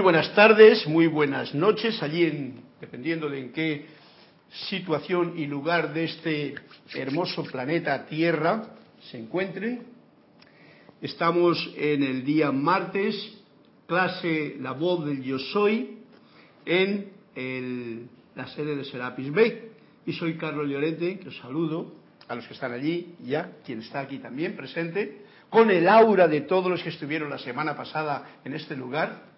Muy buenas tardes, muy buenas noches, allí en, dependiendo de en qué situación y lugar de este hermoso planeta Tierra se encuentren. Estamos en el día martes, clase La voz del yo soy, en la sede de Serapis Bay. Y soy Carlos Llorente, que os saludo a los que están allí, ya, quien está aquí también presente, con el aura de todos los que estuvieron la semana pasada en este lugar.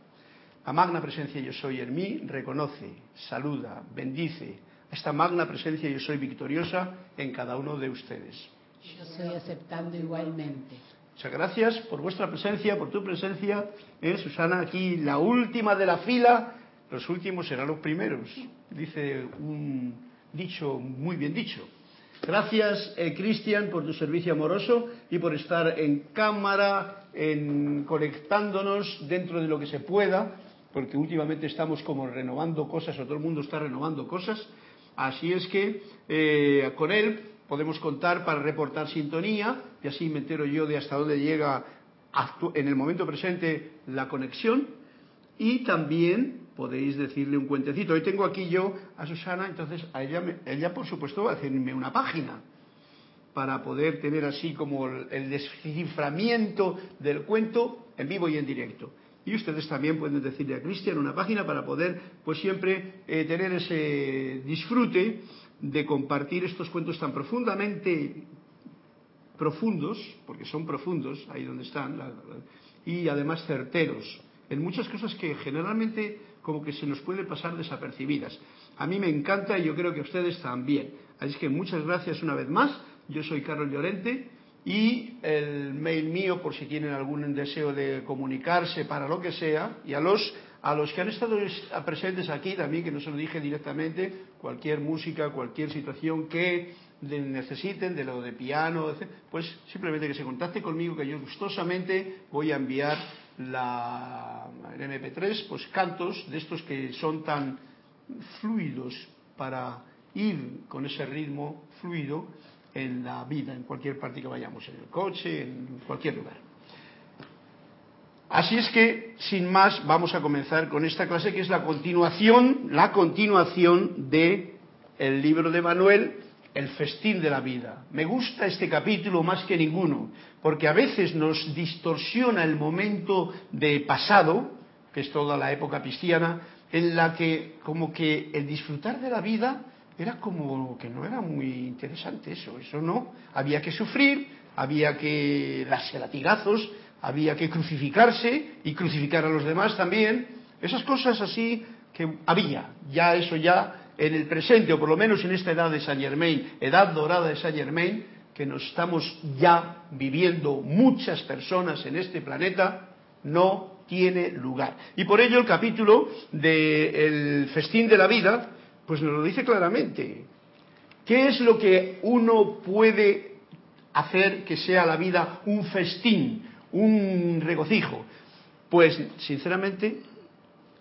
La magna presencia yo soy en mí reconoce, saluda, bendice a esta magna presencia yo soy victoriosa en cada uno de ustedes. Yo estoy aceptando igualmente. Muchas gracias por vuestra presencia, por tu presencia. ¿eh? Susana, aquí la última de la fila, los últimos serán los primeros, dice un dicho muy bien dicho. Gracias, eh, Cristian, por tu servicio amoroso y por estar en cámara, en conectándonos dentro de lo que se pueda, porque últimamente estamos como renovando cosas, o todo el mundo está renovando cosas. Así es que eh, con él podemos contar para reportar sintonía, y así me entero yo de hasta dónde llega en el momento presente la conexión, y también podéis decirle un cuentecito. Hoy tengo aquí yo a Susana, entonces a ella, ella por supuesto va a hacerme una página para poder tener así como el desciframiento del cuento en vivo y en directo. Y ustedes también pueden decirle a Cristian una página para poder, pues siempre, eh, tener ese disfrute de compartir estos cuentos tan profundamente profundos, porque son profundos, ahí donde están, y además certeros, en muchas cosas que generalmente como que se nos puede pasar desapercibidas. A mí me encanta y yo creo que a ustedes también. Así que muchas gracias una vez más. Yo soy Carlos Llorente y el mail mío por si tienen algún deseo de comunicarse para lo que sea y a los a los que han estado presentes aquí también que no se lo dije directamente cualquier música cualquier situación que necesiten de lo de piano pues simplemente que se contacte conmigo que yo gustosamente voy a enviar la, el MP3, pues cantos de estos que son tan fluidos para ir con ese ritmo fluido en la vida, en cualquier parte que vayamos, en el coche, en cualquier lugar. Así es que, sin más, vamos a comenzar con esta clase que es la continuación, la continuación de el libro de Manuel, el festín de la vida. Me gusta este capítulo más que ninguno, porque a veces nos distorsiona el momento de pasado, que es toda la época cristiana, en la que como que el disfrutar de la vida era como que no era muy interesante eso, eso no, había que sufrir, había que darse latigazos, había que crucificarse y crucificar a los demás también, esas cosas así que había, ya eso ya en el presente, o por lo menos en esta edad de Saint Germain, edad dorada de Saint Germain, que nos estamos ya viviendo muchas personas en este planeta, no tiene lugar. Y por ello el capítulo del festín de la vida, pues nos lo dice claramente. ¿Qué es lo que uno puede hacer que sea la vida un festín, un regocijo? Pues, sinceramente,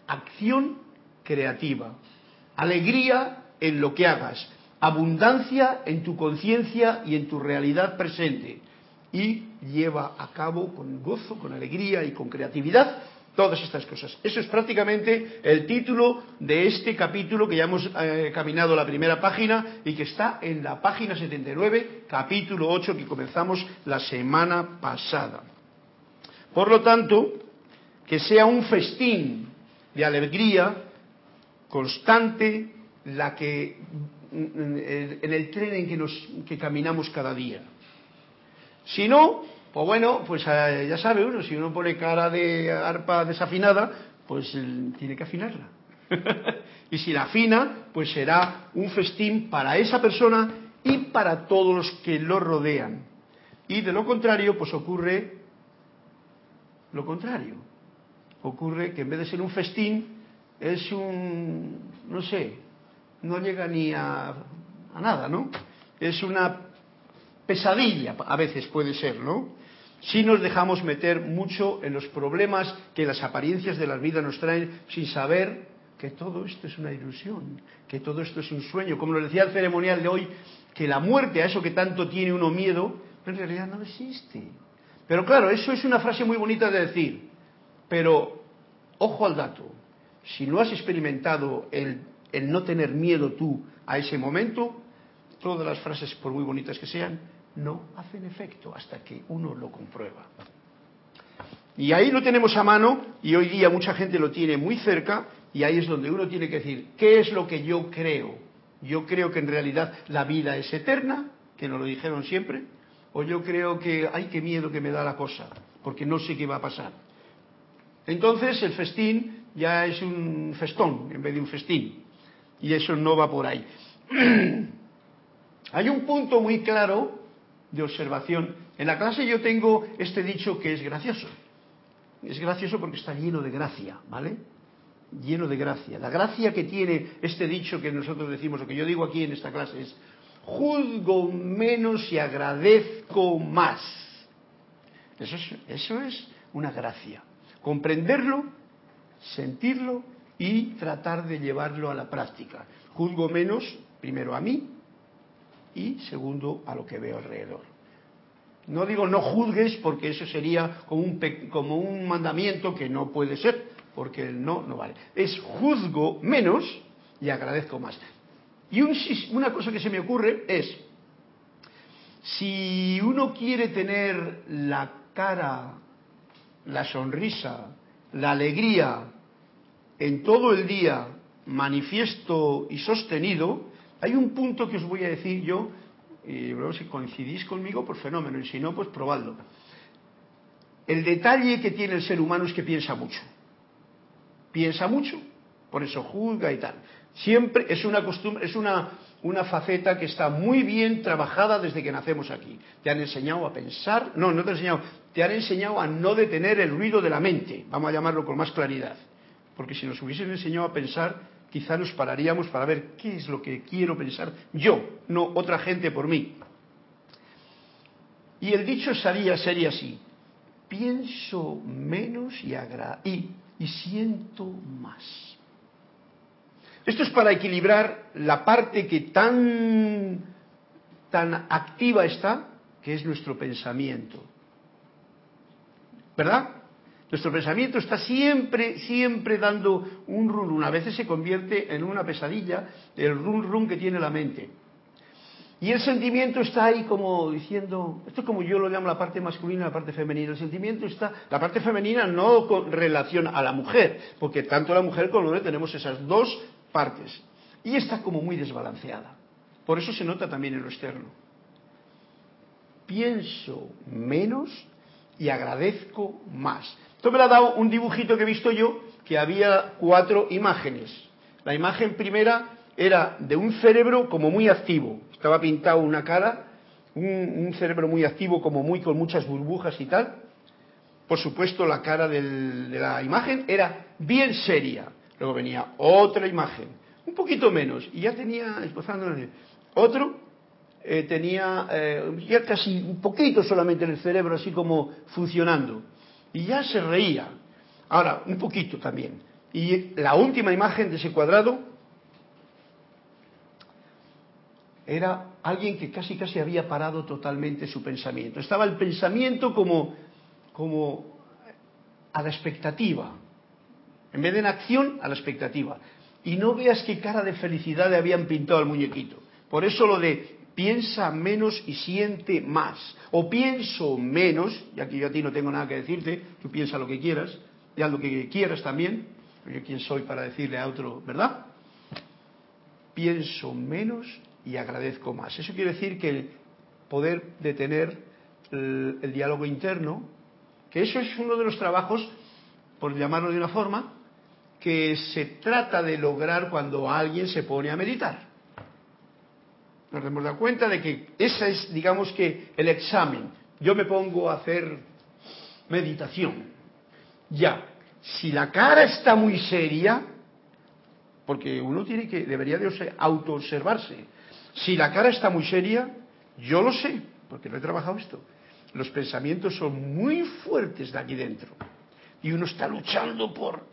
acción creativa, alegría en lo que hagas, abundancia en tu conciencia y en tu realidad presente. Y lleva a cabo con gozo, con alegría y con creatividad todas estas cosas. Eso es prácticamente el título de este capítulo que ya hemos eh, caminado la primera página y que está en la página 79, capítulo 8 que comenzamos la semana pasada. Por lo tanto, que sea un festín de alegría constante la que en el tren en que, nos, que caminamos cada día. Si no, pues bueno, pues eh, ya sabe uno, si uno pone cara de arpa desafinada, pues tiene que afinarla. y si la afina, pues será un festín para esa persona y para todos los que lo rodean. Y de lo contrario, pues ocurre lo contrario. Ocurre que en vez de ser un festín, es un, no sé, no llega ni a, nada, ¿no? Es una pesadilla, a veces puede ser, ¿no? Si nos dejamos meter mucho en los problemas que las apariencias de la vida nos traen sin saber que todo esto es una ilusión, que todo esto es un sueño. Como lo decía el ceremonial de hoy, que la muerte, a eso que tanto tiene uno miedo, en realidad no existe. Pero claro, eso es una frase muy bonita de decir, pero ojo al dato, si no has experimentado el, el no tener miedo tú a ese momento, todas las frases, por muy bonitas que sean, no hacen efecto hasta que uno lo comprueba. Y ahí lo tenemos a mano y hoy día mucha gente lo tiene muy cerca y ahí es donde uno tiene que decir, ¿qué es lo que yo creo? Yo creo que en realidad la vida es eterna, que nos lo dijeron siempre, o yo creo que, ay, qué miedo que me da la cosa, porque no sé qué va a pasar. Entonces el festín ya es un festón en vez de un festín, y eso no va por ahí. Hay un punto muy claro de observación. En la clase yo tengo este dicho que es gracioso. Es gracioso porque está lleno de gracia, ¿vale? Lleno de gracia. La gracia que tiene este dicho que nosotros decimos, o que yo digo aquí en esta clase, es juzgo menos y agradezco más. Eso es, eso es una gracia. Comprenderlo, sentirlo y tratar de llevarlo a la práctica. Juzgo menos, primero a mí y segundo a lo que veo alrededor. No digo no juzgues porque eso sería como un, como un mandamiento que no puede ser, porque el no no vale. Es juzgo menos y agradezco más. Y una cosa que se me ocurre es, si uno quiere tener la cara, la sonrisa, la alegría en todo el día manifiesto y sostenido, hay un punto que os voy a decir yo y luego si coincidís conmigo, pues fenómeno, y si no, pues probadlo. El detalle que tiene el ser humano es que piensa mucho. Piensa mucho, por eso juzga y tal. Siempre es una costumbre, es una, una faceta que está muy bien trabajada desde que nacemos aquí. Te han enseñado a pensar, no, no te han enseñado, te han enseñado a no detener el ruido de la mente, vamos a llamarlo con más claridad. Porque si nos hubiesen enseñado a pensar, quizá nos pararíamos para ver qué es lo que quiero pensar yo, no otra gente por mí. Y el dicho sería, sería así, pienso menos y, y, y siento más. Esto es para equilibrar la parte que tan, tan activa está, que es nuestro pensamiento. ¿Verdad? Nuestro pensamiento está siempre, siempre dando un run run. A veces se convierte en una pesadilla el run run que tiene la mente. Y el sentimiento está ahí como diciendo, esto es como yo lo llamo la parte masculina la parte femenina. El sentimiento está, la parte femenina no con relación a la mujer, porque tanto la mujer como el hombre tenemos esas dos partes. Y está como muy desbalanceada. Por eso se nota también en lo externo. Pienso menos y agradezco más. Esto me lo ha dado un dibujito que he visto yo, que había cuatro imágenes. La imagen primera era de un cerebro como muy activo. Estaba pintado una cara, un, cerebro muy activo, como muy con muchas burbujas y tal. Por supuesto, la cara de la imagen era bien seria. Luego venía otra imagen, un poquito menos, y ya tenía, otro, eh, tenía eh, ya casi un poquito solamente en el cerebro, así como funcionando. Y ya se reía. Ahora, un poquito también. Y la última imagen de ese cuadrado era alguien que casi casi había parado totalmente su pensamiento. Estaba el pensamiento como, como a la expectativa. En vez de en acción, a la expectativa. Y no veas qué cara de felicidad le habían pintado al muñequito. Por eso lo de piensa menos y siente más. O pienso menos, y aquí yo a ti no tengo nada que decirte, tú piensa lo que quieras, y lo que quieras también, yo quién soy para decirle a otro, ¿verdad? Pienso menos y agradezco más. Eso quiere decir que el poder detener el diálogo interno, que eso es uno de los trabajos, por llamarlo de una forma, que se trata de lograr cuando alguien se pone a meditar nos hemos dado cuenta de que ese es, digamos que, el examen. Yo me pongo a hacer meditación. Ya, si la cara está muy seria, porque uno tiene que, debería de autoobservarse. Si la cara está muy seria, yo lo sé, porque lo he trabajado esto. Los pensamientos son muy fuertes de aquí dentro. Y uno está luchando por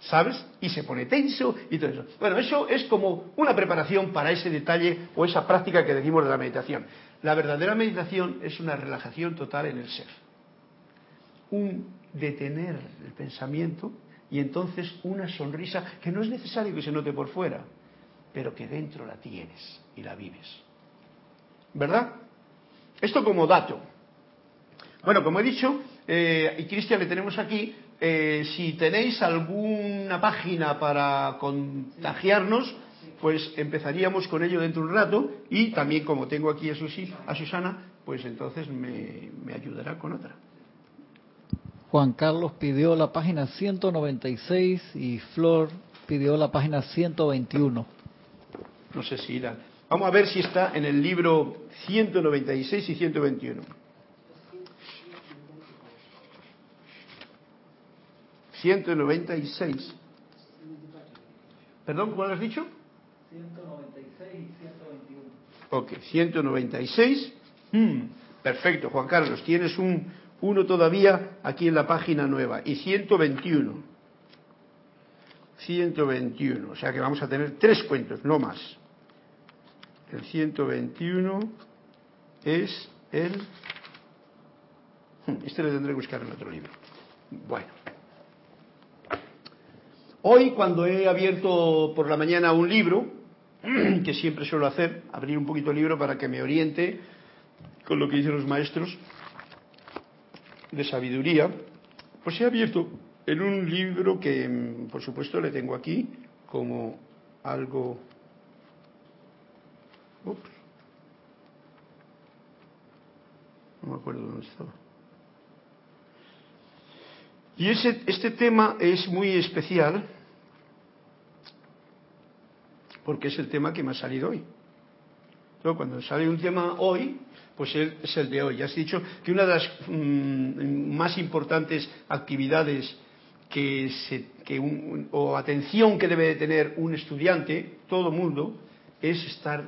¿sabes? Y se pone tenso y todo eso. Bueno, eso es como una preparación para ese detalle o esa práctica que decimos de la meditación. La verdadera meditación es una relajación total en el ser. Un detener el pensamiento y entonces una sonrisa que no es necesario que se note por fuera, pero que dentro la tienes y la vives. ¿Verdad? Esto como dato. Bueno, como he dicho, eh, y Cristian le tenemos aquí, eh, si tenéis alguna página para contagiarnos, pues empezaríamos con ello dentro de un rato y también como tengo aquí a, a Susana, pues entonces me, me ayudará con otra. Juan Carlos pidió la página 196 y Flor pidió la página 121. No sé si irá. Vamos a ver si está en el libro 196 y 121. 196. ¿Perdón, cuál has dicho? 196 y 121. Ok, 196. Hmm, perfecto, Juan Carlos, tienes un uno todavía aquí en la página nueva y 121. 121, o sea que vamos a tener tres cuentos, no más. El 121 es el... Hmm, este lo tendré que buscar en otro libro. Bueno. Hoy cuando he abierto por la mañana un libro, que siempre suelo hacer, abrir un poquito el libro para que me oriente con lo que dicen los maestros, de sabiduría, pues he abierto en un libro que, mm, por supuesto, le tengo aquí como algo... No me acuerdo dónde estaba. Y ese, este tema es muy especial porque es el tema que me ha salido hoy. cuando sale un tema hoy, pues es el de hoy. Ya has dicho que una de las mm, más importantes actividades que o atención que debe de tener un estudiante, todo mundo, es estar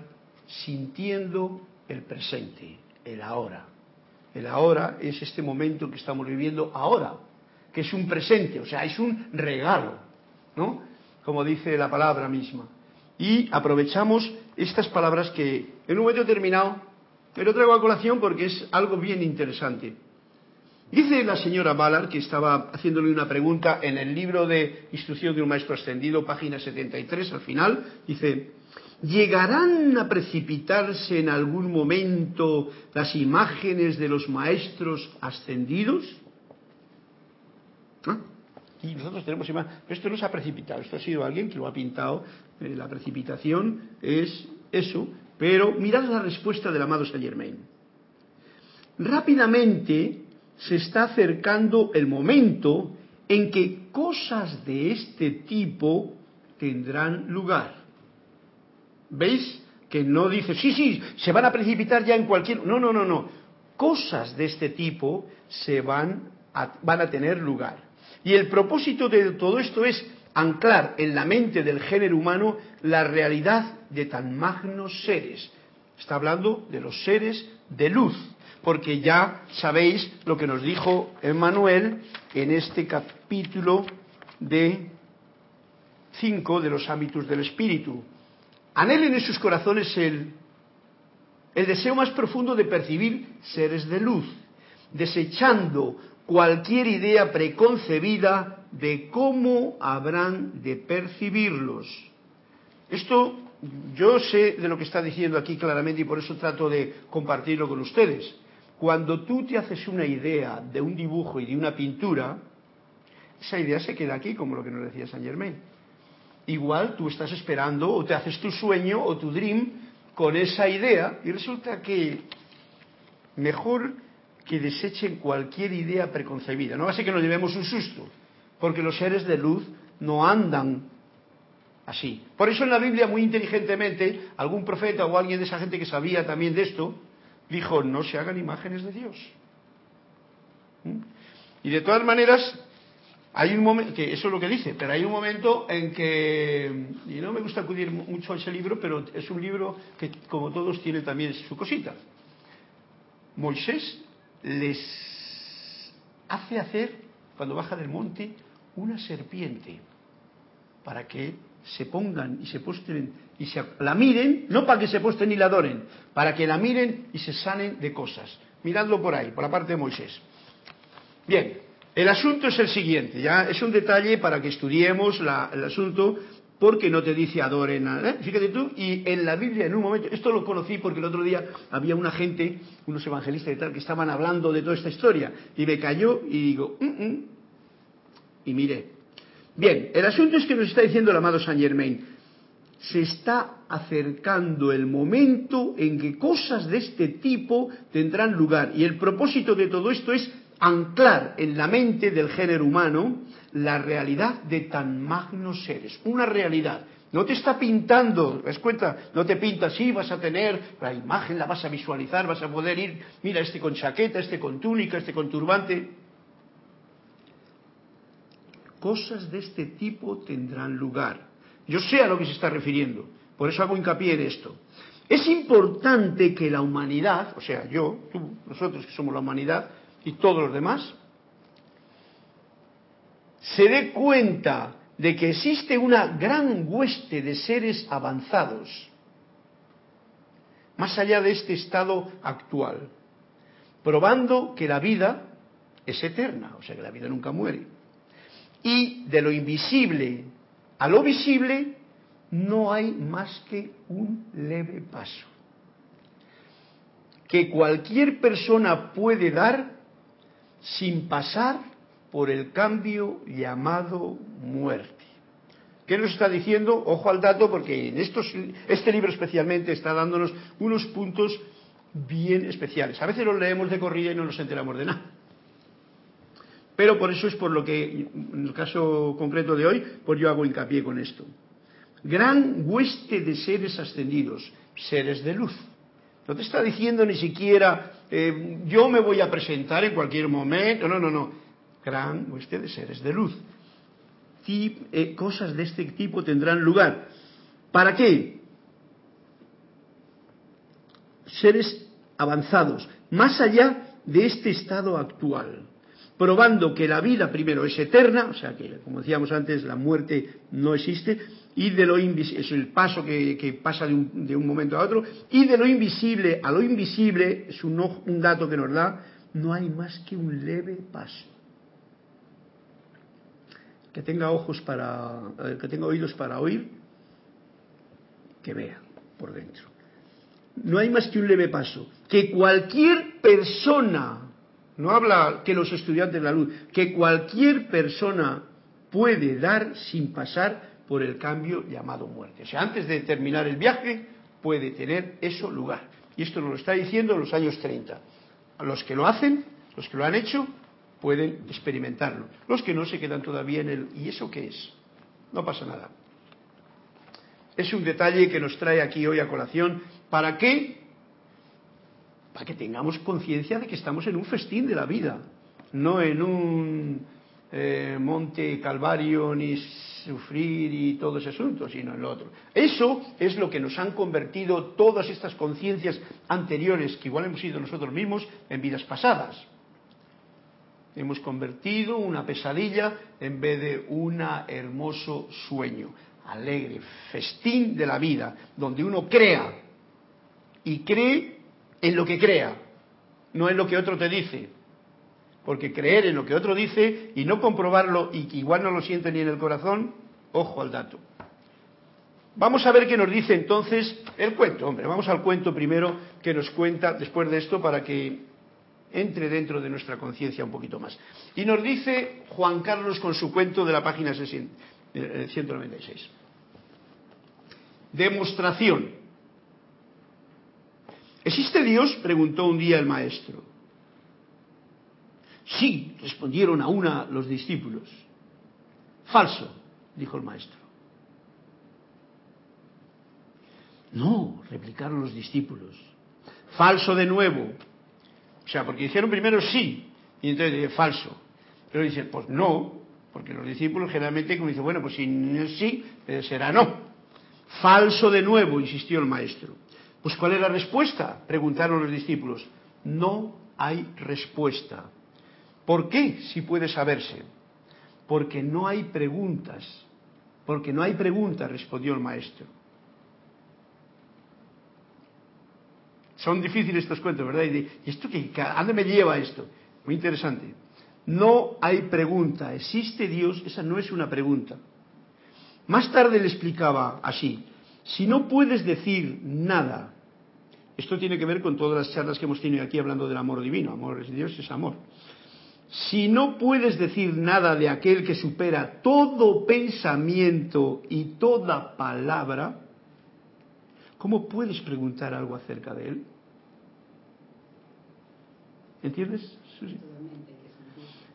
sintiendo el presente, el ahora. El ahora es este momento que estamos viviendo ahora, que es un presente, o sea, es un regalo, ¿no? Como dice la palabra misma. Y aprovechamos estas palabras que en un momento determinado pero traigo a colación porque es algo bien interesante. Dice la señora Ballard, que estaba haciéndole una pregunta en el libro de Instrucción de un Maestro Ascendido, página 73, al final, dice, ¿llegarán a precipitarse en algún momento las imágenes de los Maestros Ascendidos? Y nosotros tenemos pero esto no se ha precipitado, esto ha sido alguien que lo ha pintado, eh, la precipitación es eso, pero mirad la respuesta del amado Saint Germain. Rápidamente se está acercando el momento en que cosas de este tipo tendrán lugar. ¿Veis? Que no dice, sí, sí, se van a precipitar ya en cualquier... No, no, no, no. Cosas de este tipo se van a, van a tener lugar. Y el propósito de todo esto es anclar en la mente del género humano la realidad de tan magnos seres. Está hablando de los seres de luz, porque ya sabéis lo que nos dijo Emmanuel en este capítulo de 5 de los ámbitos del espíritu. Anhelen en sus corazones el, el deseo más profundo de percibir seres de luz, desechando cualquier idea preconcebida de cómo habrán de percibirlos. Esto yo sé de lo que está diciendo aquí claramente y por eso trato de compartirlo con ustedes. Cuando tú te haces una idea de un dibujo y de una pintura, esa idea se queda aquí, como lo que nos decía Saint Germain. Igual tú estás esperando o te haces tu sueño o tu dream con esa idea y resulta que mejor que desechen cualquier idea preconcebida. No va a ser que nos llevemos un susto, porque los seres de luz no andan así. Por eso en la Biblia, muy inteligentemente, algún profeta o alguien de esa gente que sabía también de esto, dijo, no se hagan imágenes de Dios. ¿Mm? Y de todas maneras, hay un momento, que eso es lo que dice, pero hay un momento en que, y no me gusta acudir mucho a ese libro, pero es un libro que como todos tiene también su cosita. Moisés les hace hacer, cuando baja del monte, una serpiente para que se pongan y se postren y se la miren, no para que se postren y la adoren, para que la miren y se sanen de cosas. Miradlo por ahí, por la parte de Moisés. Bien, El asunto es el siguiente, ya es un detalle para que estudiemos el asunto porque no te dice adoren a... ¿eh? Fíjate tú, y en la Biblia en un momento, esto lo conocí porque el otro día había una gente, unos evangelistas y tal, que estaban hablando de toda esta historia, y me cayó y digo, "Mm, mm", y miré. Bien, el asunto es que nos está diciendo el amado Saint Germain, se está acercando el momento en que cosas de este tipo tendrán lugar. Y el propósito de todo esto es anclar en la mente del género humano la realidad de tan magnos seres. Una realidad. No te está pintando, ¿ves cuenta? No te pinta así, vas a tener la imagen, la vas a visualizar, vas a poder ir, mira, este con chaqueta, este con túnica, este con turbante. Cosas de este tipo tendrán lugar. Yo sé a lo que se está refiriendo, por eso hago hincapié en esto. Es importante que la humanidad, o sea, yo, tú, nosotros que somos la humanidad y todos los demás, se dé cuenta de que existe una gran hueste de seres avanzados, más allá de este estado actual, probando que la vida es eterna, o sea, que la vida nunca muere. Y de lo invisible a lo visible no hay más que un leve paso que cualquier persona puede dar sin pasar por el cambio llamado muerte. ¿Qué nos está diciendo? Ojo al dato porque en estos, este libro especialmente está dándonos unos puntos bien especiales. A veces los leemos de corrida y no nos enteramos de nada. Pero por eso es por lo que, en el caso concreto de hoy, pues yo hago hincapié con esto. Gran hueste de seres ascendidos, seres de luz. No te está diciendo ni siquiera, eh, yo me voy a presentar en cualquier momento, no, no, no. Gran hueste de seres de luz. Eh, cosas de este tipo tendrán lugar. ¿Para qué? Seres avanzados, más allá de este estado actual probando que la vida primero es eterna, o sea que, como decíamos antes, la muerte no existe, y de lo invisible, es el paso que, pasa de un, de un, momento a otro, y de lo invisible a lo invisible, es un, un dato que nos da, no hay más que un leve paso. Que tenga ojos para, que tenga oídos para oír, que vea por dentro. No hay más que un leve paso. Que cualquier persona no habla que los estudiantes de la luz, que cualquier persona puede dar sin pasar por el cambio llamado muerte. O sea, antes de terminar el viaje puede tener eso lugar. Y esto nos lo está diciendo en los años 30. A los que lo hacen, los que lo han hecho, pueden experimentarlo. Los que no se quedan todavía en el ¿y eso qué es? No pasa nada. Es un detalle que nos trae aquí hoy a colación. ¿Para qué? Para que tengamos conciencia de que estamos en un festín de la vida, no en un eh, monte calvario ni sufrir y todo ese asunto, sino en lo otro. Eso es lo que nos han convertido todas estas conciencias anteriores, que igual hemos sido nosotros mismos, en vidas pasadas. Hemos convertido una pesadilla en vez de un hermoso sueño, alegre, festín de la vida, donde uno crea y cree en lo que crea, no en lo que otro te dice. Porque creer en lo que otro dice y no comprobarlo y que igual no lo siente ni en el corazón, ojo al dato. Vamos a ver qué nos dice entonces el cuento, hombre, vamos al cuento primero que nos cuenta después de esto para que entre dentro de nuestra conciencia un poquito más. Y nos dice Juan Carlos con su cuento de la página 196. Demostración. ¿Existe Dios? preguntó un día el maestro. Sí, respondieron a una los discípulos. Falso, dijo el maestro. No, replicaron los discípulos. Falso de nuevo. O sea, porque dijeron primero sí, y entonces dije falso. Pero dicen, pues no, porque los discípulos generalmente como dicen, bueno, pues si no es sí, será no. Falso de nuevo, insistió el maestro. Pues ¿cuál es la respuesta? Preguntaron los discípulos. No hay respuesta. ¿Por qué? Si puede saberse. Porque no hay preguntas. Porque no hay preguntas, respondió el maestro. Son difíciles estos cuentos, ¿verdad? Y, ¿y esto qué? ¿A dónde me lleva esto? Muy interesante. No hay pregunta. ¿Existe Dios? Esa no es una pregunta. Más tarde le explicaba así. Si no puedes decir nada, esto tiene que ver con todas las charlas que hemos tenido aquí hablando del amor divino. Amor es Dios, es amor. Si no puedes decir nada de aquel que supera todo pensamiento y toda palabra, ¿cómo puedes preguntar algo acerca de él? ¿Entiendes?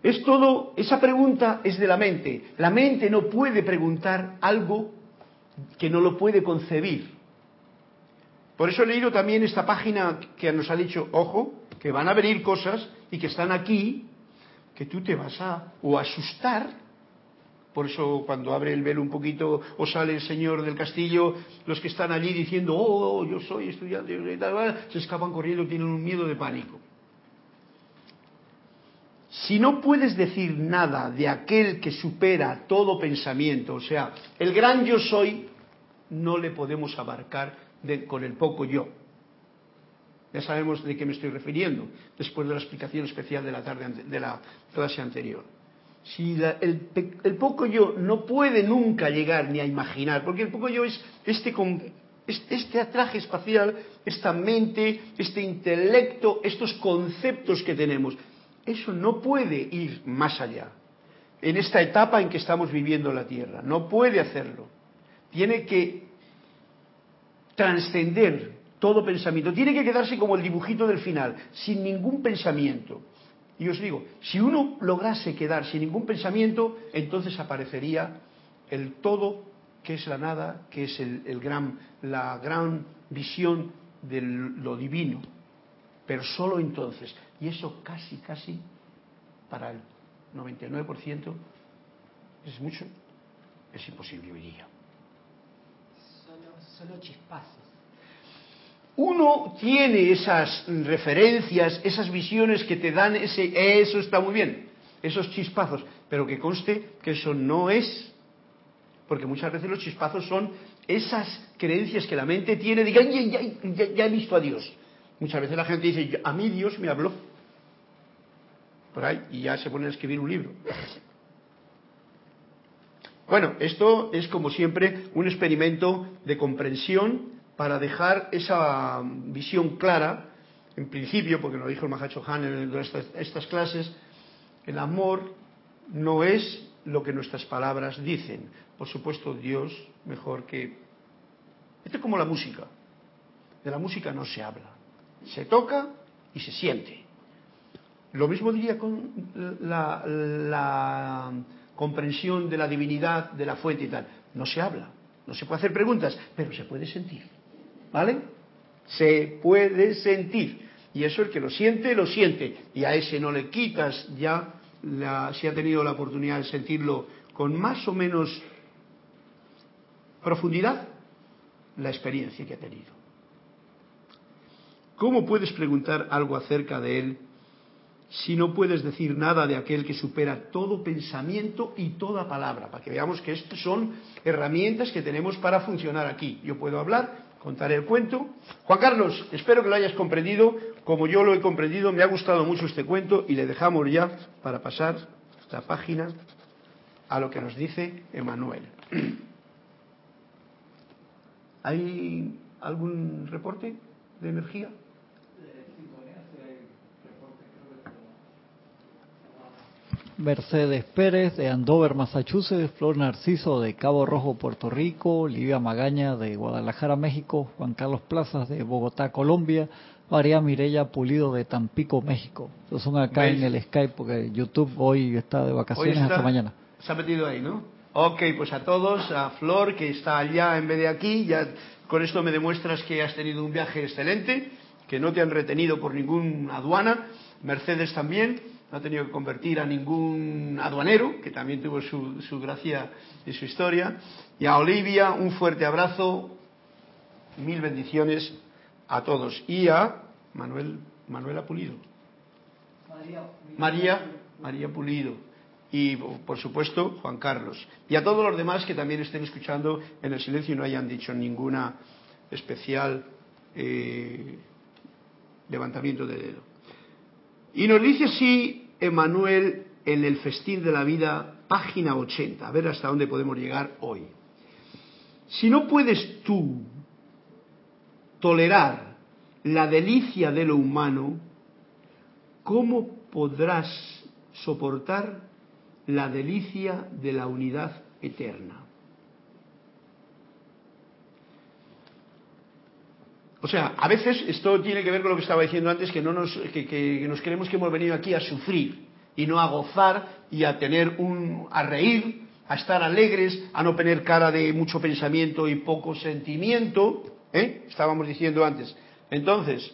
Es todo, esa pregunta es de la mente. La mente no puede preguntar algo que no lo puede concebir. Por eso he leído también esta página que nos ha dicho, ojo, que van a venir cosas y que están aquí, que tú te vas a o asustar. Por eso cuando abre el velo un poquito o sale el señor del castillo, los que están allí diciendo, oh, yo soy estudiante, se escapan corriendo, tienen un miedo de pánico. Si no puedes decir nada de aquel que supera todo pensamiento, o sea, el gran yo soy, no le podemos abarcar con el poco yo. Ya sabemos de qué me estoy refiriendo, después de la explicación especial de la tarde de la clase anterior. Si el, poco yo no puede nunca llegar ni a imaginar, porque el poco yo es este, este traje espacial, esta mente, este intelecto, estos conceptos que tenemos eso no puede ir más allá. En esta etapa en que estamos viviendo la Tierra, no puede hacerlo. Tiene que trascender todo pensamiento. Tiene que quedarse como el dibujito del final, sin ningún pensamiento. Y os digo, si uno lograse quedar sin ningún pensamiento, entonces aparecería el todo que es la nada, que es el, gran, la gran visión de lo divino. Pero solo entonces. Y eso casi, casi, para el 99% es mucho, es imposible hoy día. Solo, chispazos. Uno tiene esas referencias, esas visiones que te dan ese, eso está muy bien, esos chispazos, pero que conste que eso no es, porque muchas veces los chispazos son esas creencias que la mente tiene, digan, ya, ya, ya he visto a Dios. Muchas veces la gente dice, a mí Dios me habló por ahí y ya se pone a escribir un libro. Bueno, esto es como siempre un experimento de comprensión para dejar esa visión clara, en principio, porque lo dijo el Mahacho Han en estas, estas clases, el amor no es lo que nuestras palabras dicen. Por supuesto, Dios mejor que... Esto es como la música. De la música no se habla. Se toca y se siente. Lo mismo diría con la, comprensión de la divinidad, de la fuente y tal. No se habla, no se puede hacer preguntas, pero se puede sentir. ¿Vale? Se puede sentir. Y eso el que lo siente, lo siente. Y a ese no le quitas ya, si ha tenido la oportunidad de sentirlo con más o menos profundidad, la experiencia que ha tenido. ¿Cómo puedes preguntar algo acerca de él si no puedes decir nada de aquel que supera todo pensamiento y toda palabra, para que veamos que estas son herramientas que tenemos para funcionar aquí. Yo puedo hablar, contar el cuento. Juan Carlos, espero que lo hayas comprendido, como yo lo he comprendido, me ha gustado mucho este cuento y le dejamos ya para pasar la página a lo que nos dice Emanuel. ¿Hay algún reporte de energía? Mercedes Pérez de Andover, Massachusetts, Flor Narciso de Cabo Rojo, Puerto Rico, Livia Magaña de Guadalajara, México, Juan Carlos Plazas de Bogotá, Colombia, María Mirella Pulido de Tampico, México. Estos son acá en el Skype porque YouTube hoy está de vacaciones hasta mañana. Se ha metido ahí, ¿no? Ok, pues a todos, a Flor que está allá en vez de aquí, ya con esto me demuestras que has tenido un viaje excelente, que no te han retenido por ninguna aduana, Mercedes también no ha tenido que convertir a ningún aduanero, que también tuvo su, gracia y su historia. Y a Olivia, un fuerte abrazo, mil bendiciones a todos. Y a Manuel, Manuela Pulido. María, María Pulido. Y por supuesto, Juan Carlos. Y a todos los demás que también estén escuchando en el silencio y no hayan dicho ninguna especial eh, levantamiento de dedo. Y nos dice así Emanuel en el festín de la vida, página 80, a ver hasta dónde podemos llegar hoy. Si no puedes tú tolerar la delicia de lo humano, ¿cómo podrás soportar la delicia de la unidad eterna? O sea, a veces esto tiene que ver con lo que estaba diciendo antes, que no nos, que, nos creemos que hemos venido aquí a sufrir y no a gozar y a tener un, a reír, a estar alegres, a no tener cara de mucho pensamiento y poco sentimiento, ¿eh? estábamos diciendo antes. Entonces,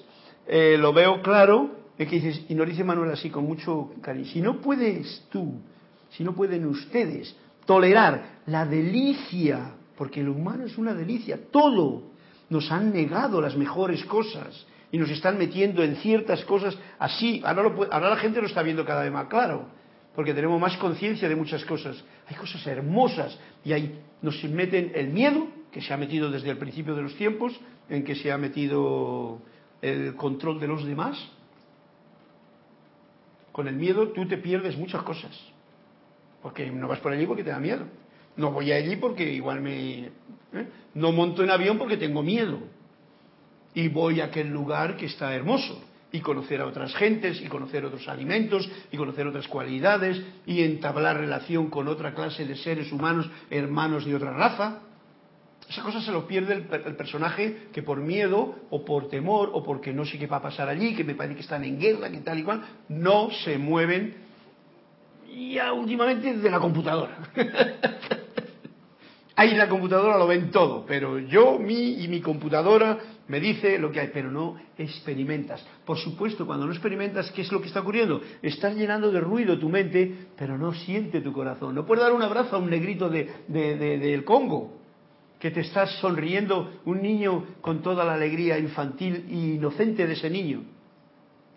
eh, lo veo claro, que y nos dice Manuel así con mucho cariño, si no puedes tú, si no pueden ustedes tolerar la delicia, porque el humano es una delicia, todo, nos han negado las mejores cosas y nos están metiendo en ciertas cosas así. Ahora, ahora la gente lo está viendo cada vez más claro, porque tenemos más conciencia de muchas cosas. Hay cosas hermosas y ahí nos meten el miedo, que se ha metido desde el principio de los tiempos, en que se ha metido el control de los demás. Con el miedo tú te pierdes muchas cosas, porque no vas por allí porque te da miedo. No voy allí porque igual me... ¿eh? No monto en avión porque tengo miedo. Y voy a aquel lugar que está hermoso. Y conocer a otras gentes, y conocer otros alimentos, y conocer otras cualidades, y entablar relación con otra clase de seres humanos, hermanos de otra raza. Esa cosa se lo pierde el, personaje que por miedo o por temor o porque no sé qué va a pasar allí, que me parece que están en guerra, que tal y cual, no se mueven ya últimamente de la computadora. Ahí la computadora lo ven todo, pero yo, mi y mi computadora me dice lo que hay, pero no experimentas. Por supuesto, cuando no experimentas, ¿qué es lo que está ocurriendo? Estás llenando de ruido tu mente, pero no siente tu corazón. No puedes dar un abrazo a un negrito del de, Congo, que te estás sonriendo, un niño con toda la alegría infantil e inocente de ese niño,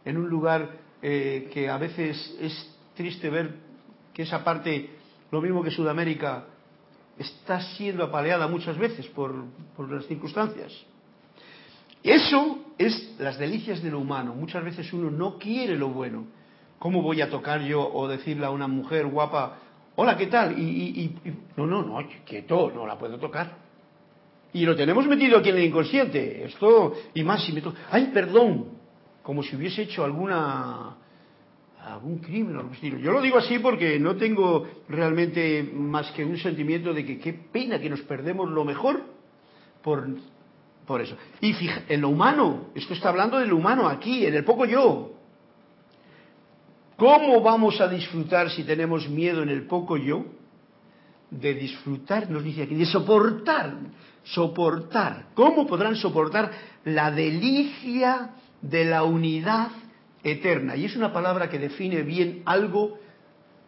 en un lugar eh, que a veces es triste ver que esa parte, lo mismo que Sudamérica, está siendo apaleada muchas veces por, por las circunstancias. Eso es las delicias de lo humano. Muchas veces uno no quiere lo bueno. ¿Cómo voy a tocar yo o decirle a una mujer guapa, hola, ¿qué tal? Y, no, no, no, quieto, no la puedo tocar. Y lo tenemos metido aquí en el inconsciente. Esto, y más si me toca, ay, perdón, como si hubiese hecho alguna algún crimen o algo así. Yo lo digo así porque no tengo realmente más que un sentimiento de que qué pena que nos perdemos lo mejor por, por eso. Y fija, en lo humano, esto está hablando de lo humano aquí, en el poco yo. ¿Cómo vamos a disfrutar si tenemos miedo en el poco yo? De disfrutar, nos dice aquí, de soportar, soportar. ¿Cómo podrán soportar la delicia de la unidad eterna. Y es una palabra que define bien algo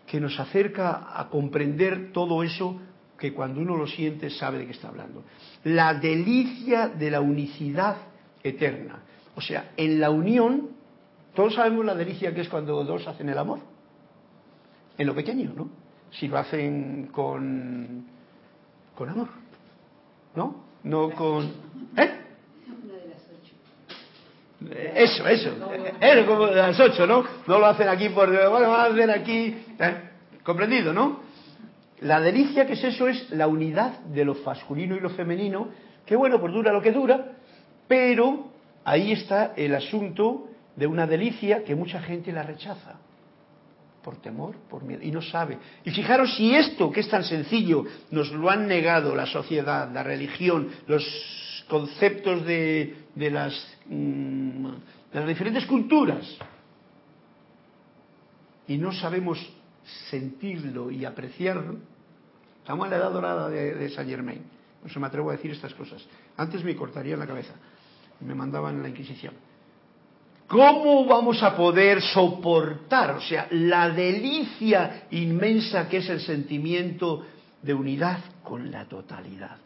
que nos acerca a comprender todo eso que cuando uno lo siente sabe de qué está hablando. La delicia de la unicidad eterna. O sea, en la unión, todos sabemos la delicia que es cuando dos hacen el amor. En lo pequeño, ¿no? Si lo hacen con, con amor. ¿No? No con... ¿Eh? Eso, eso. Es como las ocho, ¿no? No lo hacen aquí por... Bueno, van a aquí... ¿eh? ¿Comprendido, no? La delicia que es eso es la unidad de lo masculino y lo femenino, que bueno, pues dura lo que dura, pero ahí está el asunto de una delicia que mucha gente la rechaza por temor, por miedo, y no sabe. Y fijaros si esto, que es tan sencillo, nos lo han negado la sociedad, la religión, los conceptos de, de, las, mm, de las diferentes culturas y no sabemos sentirlo y apreciarlo, estamos en la edad dorada de, Saint Germain. No se me atrevo a decir estas cosas. Antes me cortarían la cabeza, me mandaban en la Inquisición. ¿Cómo vamos a poder soportar, o sea, la delicia inmensa que es el sentimiento de unidad con la totalidad?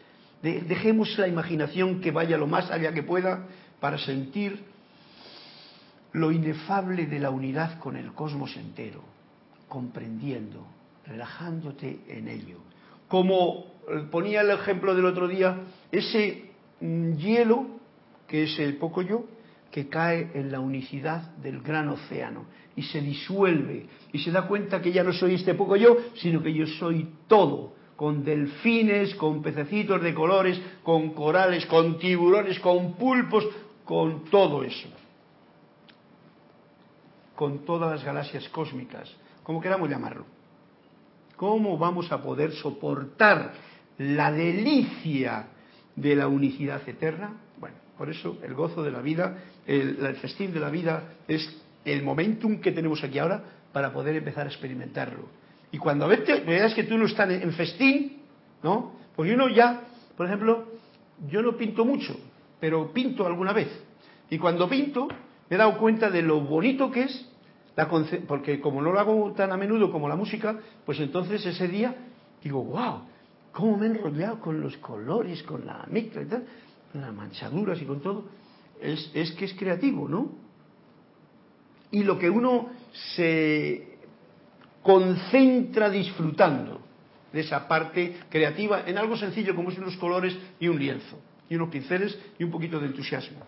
dejemos la imaginación que vaya lo más allá que pueda para sentir lo inefable de la unidad con el cosmos entero, comprendiendo, relajándote en ello. Como eh, ponía el ejemplo del otro día, ese mm, hielo, que es el poco yo, que cae en la unicidad del gran océano y se disuelve y se da cuenta que ya no soy este poco yo, sino que yo soy todo, con delfines, con pececitos de colores, con corales, con tiburones, con pulpos, con todo eso. Con todas las galaxias cósmicas, como queramos llamarlo. ¿Cómo vamos a poder soportar la delicia de la unicidad eterna? Bueno, por eso el gozo de la vida, el, festín de la vida es el momentum que tenemos aquí ahora para poder empezar a experimentarlo. Y cuando veas que tú no estás en festín, ¿no? Porque uno ya, por ejemplo, yo no pinto mucho, pero pinto alguna vez. Y cuando pinto, me he dado cuenta de lo bonito que es, la porque como no lo hago tan a menudo como la música, pues entonces ese día digo, wow, cómo me he enrollado con los colores, con la mezcla y tal, con las manchaduras y con todo. Es, es que es creativo, ¿no? Y lo que uno se concentra disfrutando de esa parte creativa en algo sencillo como son unos colores y un lienzo, y unos pinceles y un poquito de entusiasmo.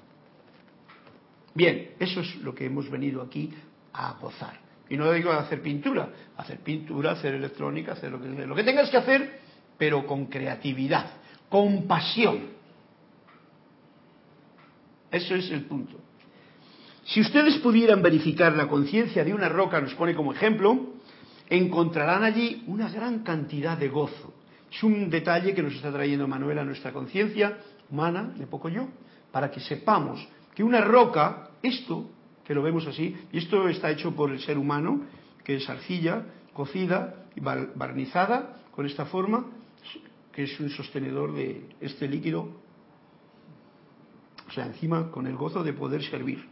Bien, eso es lo que hemos venido aquí a gozar. Y no digo hacer pintura, hacer pintura, hacer electrónica, hacer lo que, lo que tengas que hacer, pero con creatividad, con pasión. Eso es el punto. Si ustedes pudieran verificar la conciencia de una roca, nos pone como ejemplo, encontrarán allí una gran cantidad de gozo. Es un detalle que nos está trayendo Manuel a nuestra conciencia humana, de poco yo, para que sepamos que una roca, esto, que lo vemos así, y esto está hecho por el ser humano, que es arcilla cocida y barnizada con esta forma, que es un sostenedor de este líquido, o sea, encima con el gozo de poder servir.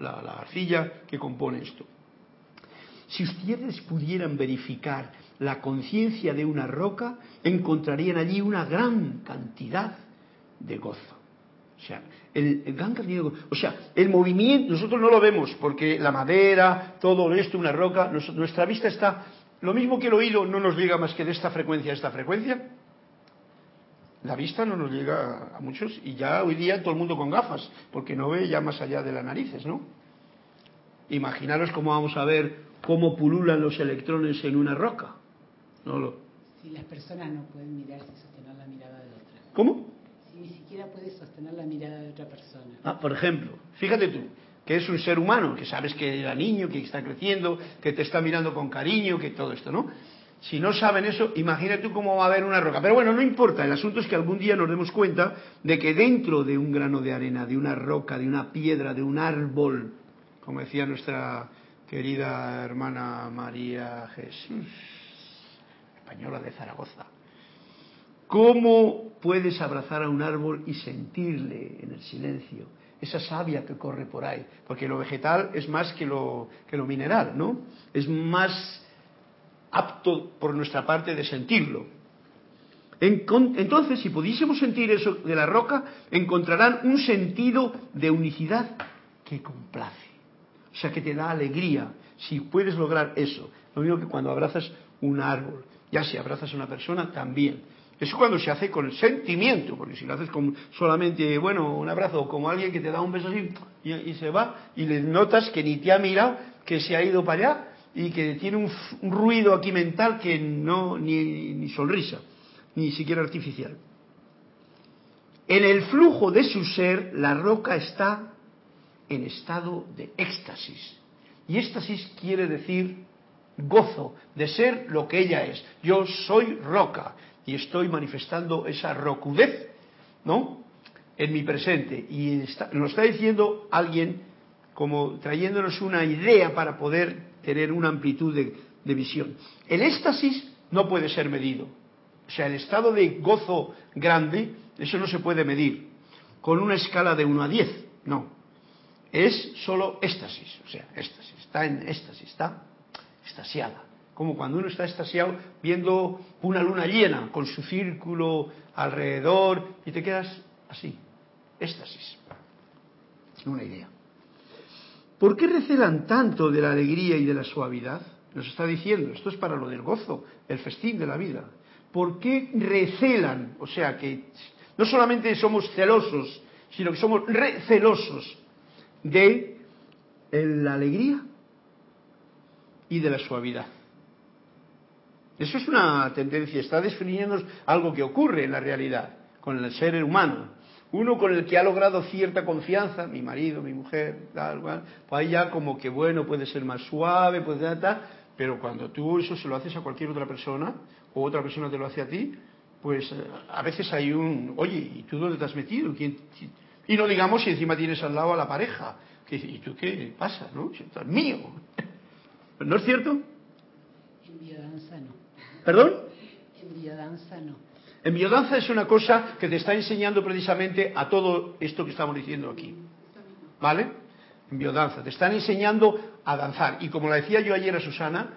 la arcilla que compone esto. Si ustedes pudieran verificar la conciencia de una roca, encontrarían allí una gran cantidad de gozo. O sea, el, gran cantidad de gozo. O sea, el movimiento, nosotros no lo vemos porque la madera, todo esto, una roca, nuestra vista está, lo mismo que el oído no nos llega más que de esta frecuencia a esta frecuencia. La vista no nos llega a muchos y ya hoy día todo el mundo con gafas, porque no ve ya más allá de las narices, ¿no? Imaginaros cómo vamos a ver cómo pululan los electrones en una roca. No lo... Si las personas no pueden mirar sin sostener la mirada de otra. ¿Cómo? Si ni siquiera puedes sostener la mirada de otra persona. Ah, por ejemplo, fíjate tú, que es un ser humano, que sabes que era niño, que está creciendo, que te está mirando con cariño, que todo esto, ¿no? Si no saben eso, imagínate tú cómo va a haber una roca. Pero bueno, no importa, el asunto es que algún día nos demos cuenta de que dentro de un grano de arena, de una roca, de una piedra, de un árbol, como decía nuestra querida hermana María Jesús, española de Zaragoza. ¿Cómo puedes abrazar a un árbol y sentirle en el silencio? Esa savia que corre por ahí. Porque lo vegetal es más que lo, que lo mineral, ¿no? Es más apto por nuestra parte de sentirlo. Entonces, si pudiésemos sentir eso de la roca, encontrarán un sentido de unicidad que complace. O sea, que te da alegría si puedes lograr eso. Lo mismo que cuando abrazas un árbol. Ya si abrazas a una persona, también. Eso cuando se hace con sentimiento, porque si lo haces con solamente, bueno, un abrazo, como alguien que te da un beso así y, se va, y le notas que ni te ha mirado, que se ha ido para allá y que tiene un, un ruido aquí mental que no, ni, ni sonrisa, ni siquiera artificial. En el flujo de su ser, la roca está en estado de éxtasis. Y éxtasis quiere decir gozo de ser lo que ella es. Yo soy roca y estoy manifestando esa rocudez, ¿no? En mi presente. Y está, nos está diciendo alguien como trayéndonos una idea para poder tener una amplitud de, de visión. El éxtasis no puede ser medido. O sea, el estado de gozo grande, eso no se puede medir con una escala de 1 a 10, no es solo éxtasis, o sea, éxtasis, está en éxtasis, está extasiada. Como cuando uno está extasiado viendo una luna llena con su círculo alrededor y te quedas así, éxtasis. Una idea. ¿Por qué recelan tanto de la alegría y de la suavidad? Nos está diciendo, esto es para lo del gozo, el festín de la vida. ¿Por qué recelan? O sea que no solamente somos celosos sino que somos recelosos de la alegría y de la suavidad. Eso es una tendencia, está definiendo algo que ocurre en la realidad con el ser humano. Uno con el que ha logrado cierta confianza, mi marido, mi mujer, tal, cual, pues ahí ya como que bueno, puede ser más suave, puede ser tal, pero cuando tú eso se lo haces a cualquier otra persona, o otra persona te lo hace a ti, pues eh, a veces hay un, oye, ¿y tú dónde te has metido? Y no digamos si encima tienes al lado a la pareja, que ¿y tú qué pasa? ¿No? Si esto es mío. ¿No es cierto? En biodanza no. ¿Perdón? En biodanza no. En biodanza es una cosa que te está enseñando precisamente a todo esto que estamos diciendo aquí. ¿Vale? En biodanza. Te están enseñando a danzar. Y como la decía yo ayer a Susana,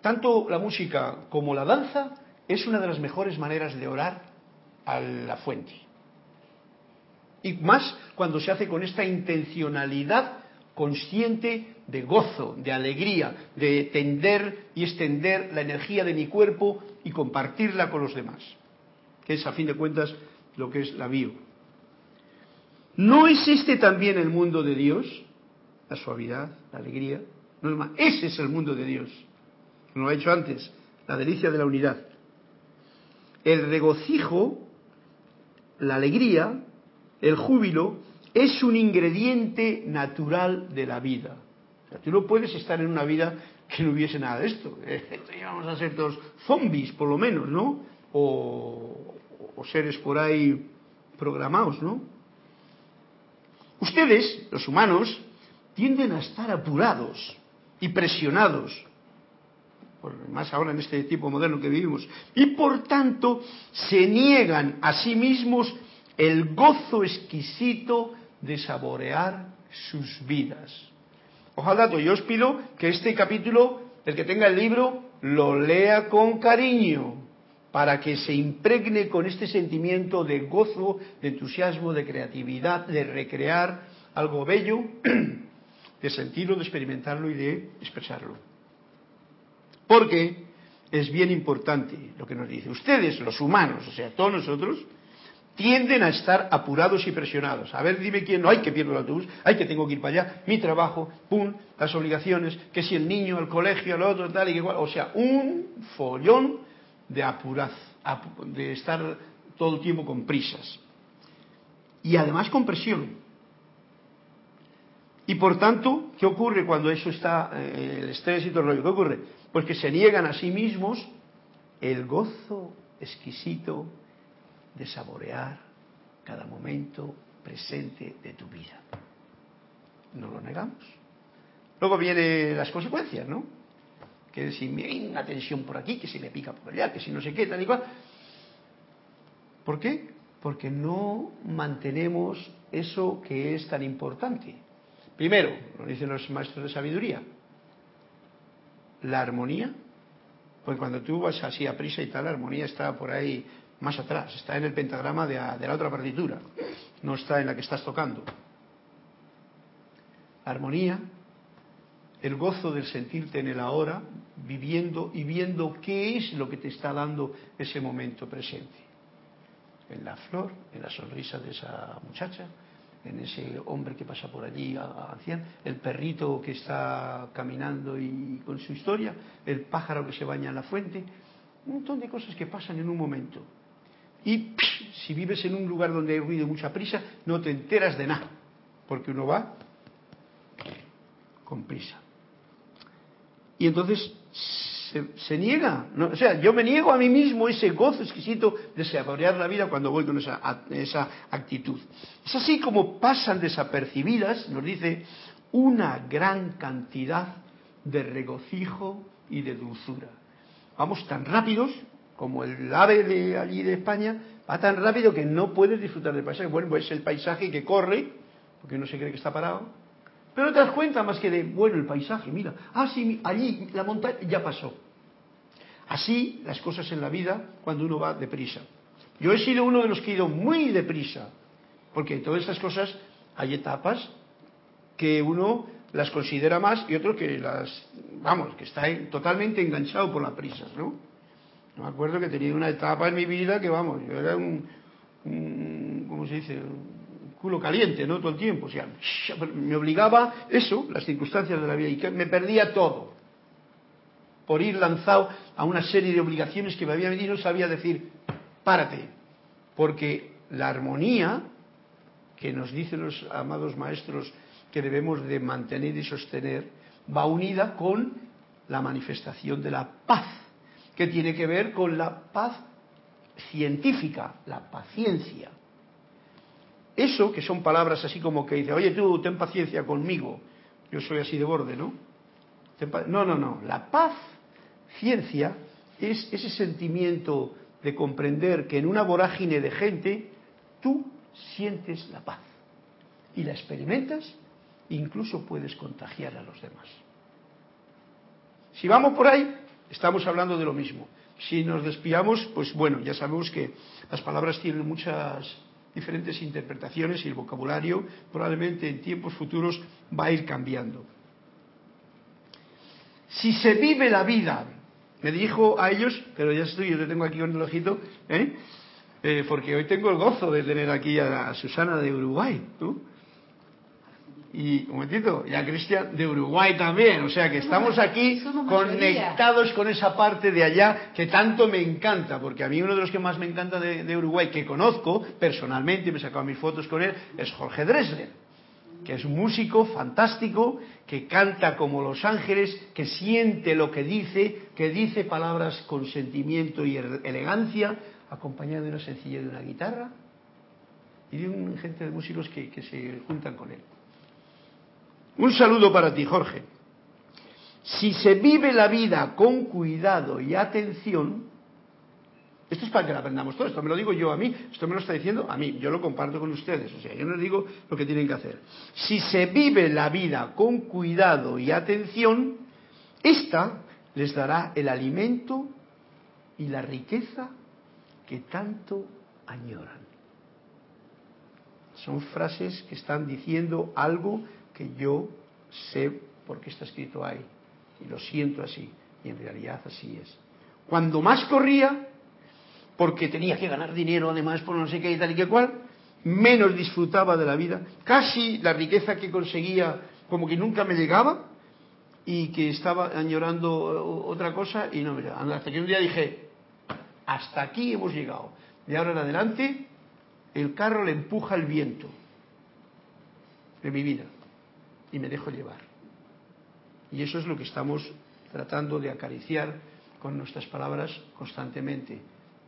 tanto la música como la danza es una de las mejores maneras de orar a la fuente. Y más cuando se hace con esta intencionalidad consciente de gozo, de alegría, de tender y extender la energía de mi cuerpo y compartirla con los demás, que es a fin de cuentas lo que es la bio. ¿No existe también el mundo de Dios? La suavidad, la alegría. No es más, ese es el mundo de Dios. Como lo ha hecho antes, la delicia de la unidad. El regocijo, la alegría, el júbilo, es un ingrediente natural de la vida. tú no puedes estar en una vida que no hubiese nada de esto. Vamos a ser todos zombies, por lo menos, ¿no? O, o seres por ahí programados, ¿no? Ustedes, los humanos, tienden a estar apurados y presionados, más ahora en este tipo moderno que vivimos, y por tanto se niegan a sí mismos el gozo exquisito de saborear sus vidas. Ojalá, yo os pido que este capítulo, el que tenga el libro, lo lea con cariño, para que se impregne con este sentimiento de gozo, de entusiasmo, de creatividad, de recrear algo bello, de sentirlo, de experimentarlo y de expresarlo. Porque es bien importante lo que nos dice. Ustedes, los humanos, o sea, todos nosotros, tienden a estar apurados y presionados. A ver, dime quién, no, hay que pierdo el autobús, hay que tengo que ir para allá, mi trabajo, pum, las obligaciones, que si el niño, el colegio, el otro, tal y igual. O sea, un follón de apuraz, de estar todo el tiempo con prisas. Y además con presión. Y por tanto, ¿qué ocurre cuando eso está, eh, el estrés y todo el rollo? ¿Qué ocurre? Pues que se niegan a sí mismos el gozo exquisito de saborear cada momento presente de tu vida. No lo negamos. Luego vienen las consecuencias, ¿no? Que si me hay una tensión por aquí, que se me pica por allá, que si no sé qué, tal y cual. ¿Por qué? Porque no mantenemos eso que es tan importante. Primero, lo dicen los maestros de sabiduría, la armonía. Pues cuando tú vas así a prisa y tal, la armonía está por ahí más atrás, está en el pentagrama de, la otra partitura, no está en la que estás tocando. armonía, el gozo del sentirte en el ahora, viviendo y viendo qué es lo que te está dando ese momento presente. En la flor, en la sonrisa de esa muchacha, en ese hombre que pasa por allí, el perrito que está caminando y con su historia, el pájaro que se baña en la fuente, un montón de cosas que pasan en un momento. Y si vives en un lugar donde hay ruido mucha prisa, no te enteras de nada, porque uno va con prisa. Y entonces se, niega, o sea, yo me niego a mí mismo ese gozo exquisito de saborear la vida cuando voy con esa, esa actitud. Es así como pasan desapercibidas, nos dice, una gran cantidad de regocijo y de dulzura. Vamos tan rápidos como el ave de allí de España, va tan rápido que no puedes disfrutar del paisaje. Bueno, pues es el paisaje que corre, porque uno se cree que está parado, pero no te das cuenta más que de, bueno, el paisaje, mira, ah, sí, allí la montaña ya pasó. Así las cosas en la vida cuando uno va deprisa. Yo he sido uno de los que he ido muy deprisa, porque todas estas cosas hay etapas que uno las considera más y otro que las, vamos, que está totalmente enganchado por las prisas, ¿no? Me acuerdo que tenía una etapa en mi vida que, vamos, yo era un, ¿cómo se dice? Un culo caliente, ¿no? Todo el tiempo. O sea, me obligaba eso, las circunstancias de la vida, y que me perdía todo. Por ir lanzado a una serie de obligaciones que me había venido, sabía decir, párate. Porque la armonía que nos dicen los amados maestros que debemos de mantener y sostener, va unida con la manifestación de la paz, que tiene que ver con la paz científica, la paciencia. Eso, que son palabras así como que dice, oye tú, ten paciencia conmigo, yo soy así de borde, ¿no? No, no, no, la paz, ciencia, es ese sentimiento de comprender que en una vorágine de gente tú sientes la paz y la experimentas, incluso puedes contagiar a los demás. Si vamos por ahí, estamos hablando de lo mismo. Si nos despiamos, pues bueno, ya sabemos que las palabras tienen muchas diferentes interpretaciones y el vocabulario probablemente en tiempos futuros va a ir cambiando. Si se vive la vida, me dijo a ellos, pero ya estoy, yo te tengo aquí con el ojito, ¿eh? Eh, porque hoy tengo el gozo de tener aquí a, Susana de Uruguay, ¿tú? Y un momentito, y a Cristian de Uruguay también, o sea que estamos aquí conectados con esa parte de allá que tanto me encanta, porque a mí uno de los que más me encanta de, Uruguay, que conozco personalmente, me he sacado mis fotos con él, es Jorge Dresler, que es un músico fantástico, que canta como los ángeles, que siente lo que dice, que dice palabras con sentimiento y elegancia, acompañado de una sencillez de una guitarra y de un gente de músicos que, se juntan con él. Un saludo para ti, Jorge. Si se vive la vida con cuidado y atención, esto es para que lo aprendamos todo, esto me lo digo yo a mí, esto me lo está diciendo a mí, yo lo comparto con ustedes, o sea, yo no les digo lo que tienen que hacer. Si se vive la vida con cuidado y atención, esta les dará el alimento y la riqueza que tanto añoran. Son frases que están diciendo algo que yo sé porque está escrito ahí y lo siento así y en realidad así es. Cuando más corría, porque tenía que ganar dinero además por no sé qué y tal y qué cual, menos disfrutaba de la vida, casi la riqueza que conseguía como que nunca me llegaba y que estaba añorando otra cosa y no me llegaba. Hasta que un día dije, hasta aquí hemos llegado. De ahora en adelante, el carro le empuja el viento de mi vida y me dejo llevar. Y eso es lo que estamos tratando de acariciar con nuestras palabras constantemente.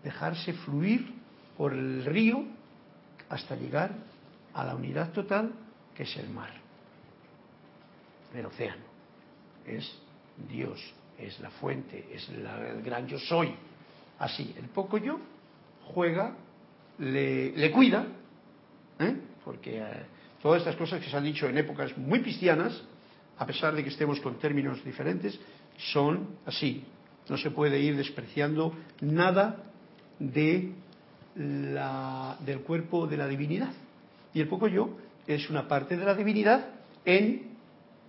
Dejarse fluir por el río hasta llegar a la unidad total que es el mar, el océano. Es Dios, es la fuente, es el gran yo soy así. El poco yo juega, le, cuida, ¿eh? porque eh, todas estas cosas que se han dicho en épocas muy cristianas, a pesar de que estemos con términos diferentes, son así. No se puede ir despreciando nada del cuerpo de la divinidad. Y el poco yo es una parte de la divinidad en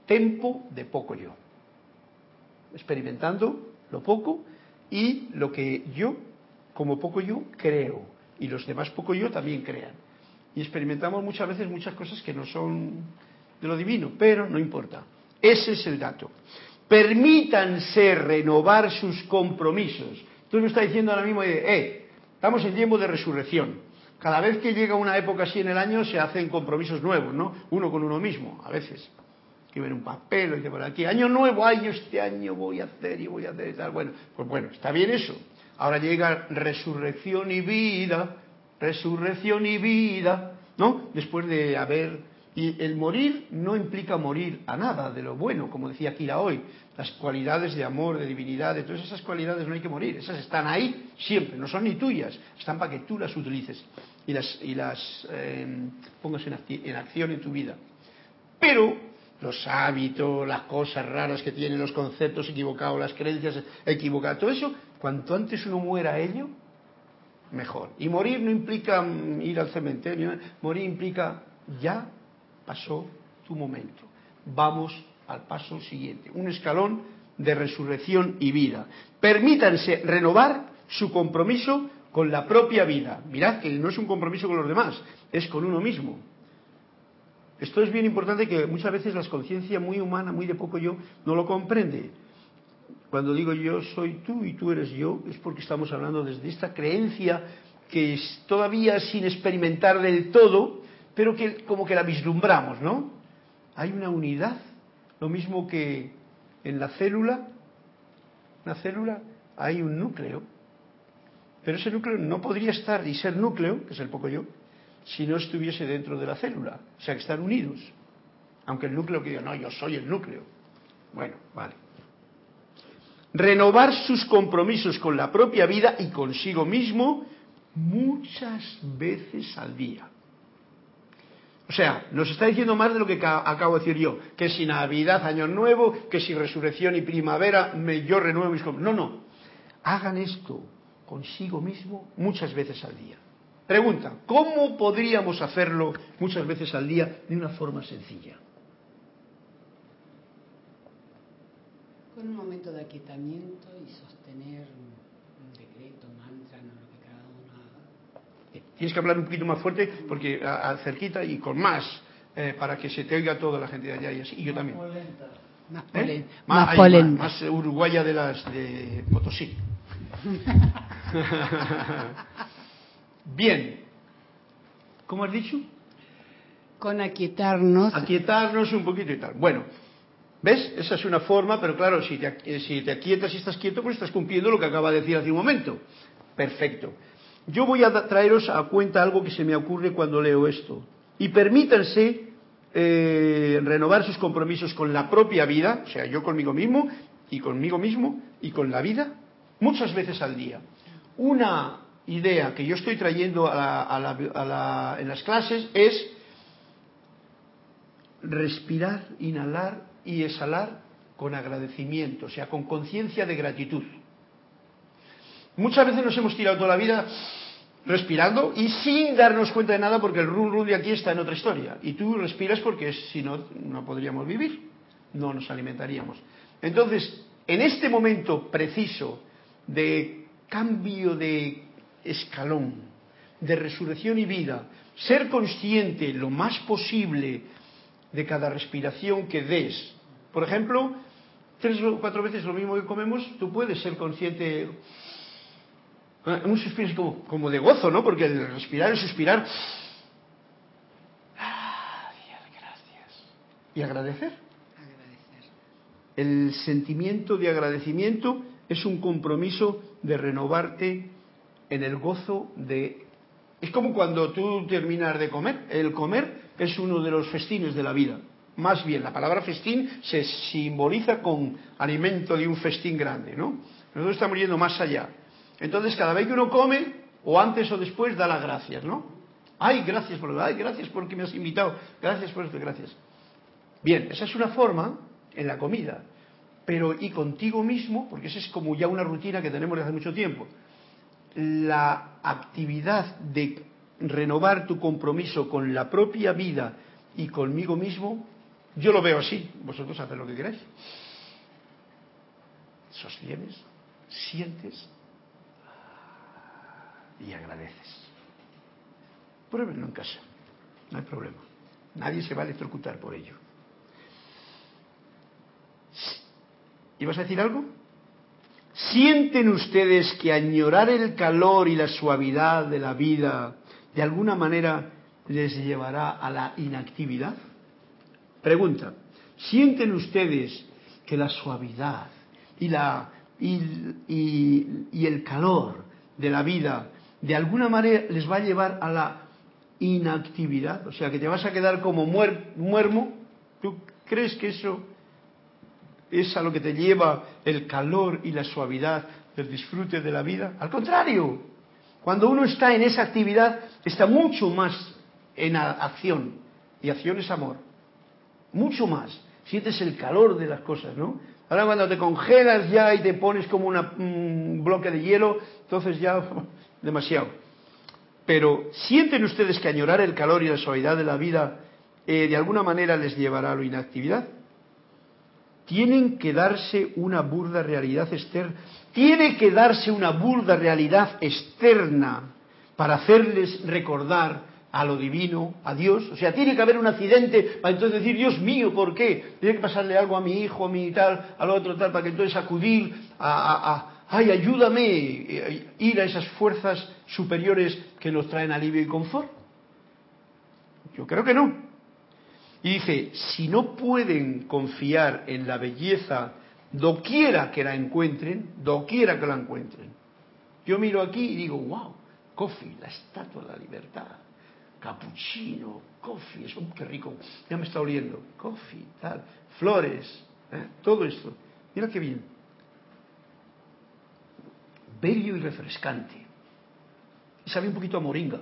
tempo de poco yo. Experimentando lo poco y lo que yo, como poco yo, creo, y los demás poco yo también crean. Y experimentamos muchas veces muchas cosas que no son de lo divino, pero no importa. Ese es el dato. Permítanse renovar sus compromisos. Tú me estás diciendo ahora mismo, eh, estamos en tiempo de resurrección. Cada vez que llega una época así en el año se hacen compromisos nuevos, ¿no? Uno con uno mismo, a veces que ver un papel, y por aquí, año nuevo, año este año voy a hacer y voy a hacer y tal. Bueno, pues bueno, está bien eso. Ahora llega resurrección y vida, resurrección y vida, ¿no? Después de haber... Y el morir no implica morir a nada de lo bueno, como decía Kira hoy. Las cualidades de amor, de divinidad, de todas esas cualidades no hay que morir. Esas están ahí siempre, no son ni tuyas. Están para que tú las utilices y las, eh, pongas en acción en tu vida. Pero los hábitos, las cosas raras que tienen, los conceptos equivocados, las creencias equivocadas, todo eso, cuanto antes uno muera a ello, mejor. Y morir no implica ir al cementerio, morir implica ya pasó tu momento. Vamos al paso siguiente, un escalón de resurrección y vida. Permítanse renovar su compromiso con la propia vida. Mirad que no es un compromiso con los demás, es con uno mismo. Esto es bien importante que muchas veces la conciencia muy humana, muy de poco yo, no lo comprende. Cuando digo yo soy tú y tú eres yo, es porque estamos hablando desde esta creencia que es todavía sin experimentar del todo, pero que como que la vislumbramos, ¿no? Hay una unidad, lo mismo que en la célula, la célula hay un núcleo, pero ese núcleo no podría estar y ser núcleo, que es el poco yo, si no estuviese dentro de la célula. O sea, que están unidos. Aunque el núcleo que diga, no, yo soy el núcleo. Bueno, vale. Renovar sus compromisos con la propia vida y consigo mismo muchas veces al día. O sea, nos está diciendo más de lo que acabo de decir yo, que si Navidad, Año Nuevo, que si Resurrección y Primavera, me, yo renuevo mis compromisos. No, no. Hagan esto consigo mismo muchas veces al día. Pregunta, ¿cómo podríamos hacerlo muchas veces al día de una forma sencilla? Con un momento de aquietamiento y sostener un decreto, mantra, no lo que cada uno haga. Eh, tienes que hablar un poquito más fuerte porque a, cerquita y con más eh, para que se te oiga toda la gente de allá y así. Y yo también. Más, ¿Eh? más, más, más, uruguaya de las de Potosí. Bien. ¿Cómo has dicho? Con aquietarnos. Aquietarnos un poquito y tal. Bueno, ¿ves? Esa es una forma, pero claro, si te, si te aquietas y estás quieto, pues estás cumpliendo lo que acaba de decir hace un momento. Perfecto. Yo voy a traeros a cuenta algo que se me ocurre cuando leo esto. Y permítanse eh, renovar sus compromisos con la propia vida, o sea, yo conmigo mismo y conmigo mismo y con la vida, muchas veces al día. Una idea que yo estoy trayendo en las clases es respirar, inhalar y exhalar con agradecimiento, o sea, con conciencia de gratitud. Muchas veces nos hemos tirado toda la vida respirando y sin darnos cuenta de nada porque el run de aquí está en otra historia. Y tú respiras porque si no, no podríamos vivir, no nos alimentaríamos. Entonces, en este momento preciso de cambio de escalón de resurrección y vida, ser consciente lo más posible de cada respiración que des. Por ejemplo, tres o cuatro veces lo mismo que comemos, tú puedes ser consciente. Ah, un suspiro es como, como de gozo, ¿no? Porque el respirar, y suspirar. Ah, gracias. Y agradecer. Agradecer. El sentimiento de agradecimiento es un compromiso de renovarte en el gozo de... Es como cuando tú terminas de comer. El comer es uno de los festines de la vida. Más bien, la palabra festín se simboliza con alimento de un festín grande, ¿no? Nosotros estamos yendo más allá. Entonces, cada vez que uno come, o antes o después, da las gracias, ¿no? Ay, gracias por ay, gracias porque me has invitado, gracias por esto, gracias. Bien, esa es una forma en la comida, pero y contigo mismo, porque esa es como ya una rutina que tenemos desde hace mucho tiempo la actividad de renovar tu compromiso con la propia vida y conmigo mismo, yo lo veo así, vosotros haced lo que queráis. Sostienes, sientes y agradeces. Pruébenlo en casa, no hay problema. Nadie se va a electrocutar por ello. ¿Ibas a decir algo? ¿Sienten ustedes que añorar el calor y la suavidad de la vida de alguna manera les llevará a la inactividad? Pregunta, ¿sienten ustedes que la suavidad y, la, y, el calor de la vida de alguna manera les va a llevar a la inactividad? O sea, que te vas a quedar como muermo. ¿Tú crees que eso es a lo que te lleva el calor y la suavidad del disfrute de la vida. Al contrario, cuando uno está en esa actividad, está mucho más en acción. Y acción es amor. Mucho más. Sientes el calor de las cosas, ¿no? Ahora cuando te congelas ya y te pones como un bloque de hielo, entonces ya demasiado. Pero ¿sienten ustedes que añorar el calor y la suavidad de la vida eh, de alguna manera les llevará a la inactividad? Tienen que darse una burda realidad externa, tiene que darse una burda realidad externa para hacerles recordar a lo divino, a Dios. O sea, tiene que haber un accidente para entonces decir, Dios mío, ¿por qué? Tiene que pasarle algo a mi hijo, a mi tal, al otro tal, para que entonces acudir a, ay, ayúdame, eh, ir a esas fuerzas superiores que nos traen alivio y confort. Yo creo que no. Y dice, si no pueden confiar en la belleza doquiera que la encuentren, doquiera que la encuentren. Yo miro aquí y digo, wow, coffee, la estatua de la libertad, cappuccino, coffee, es un qué rico, ya me está oliendo, coffee, tal, flores, ¿eh? todo esto. Mira qué bien bello y refrescante. Y sabe un poquito a moringa.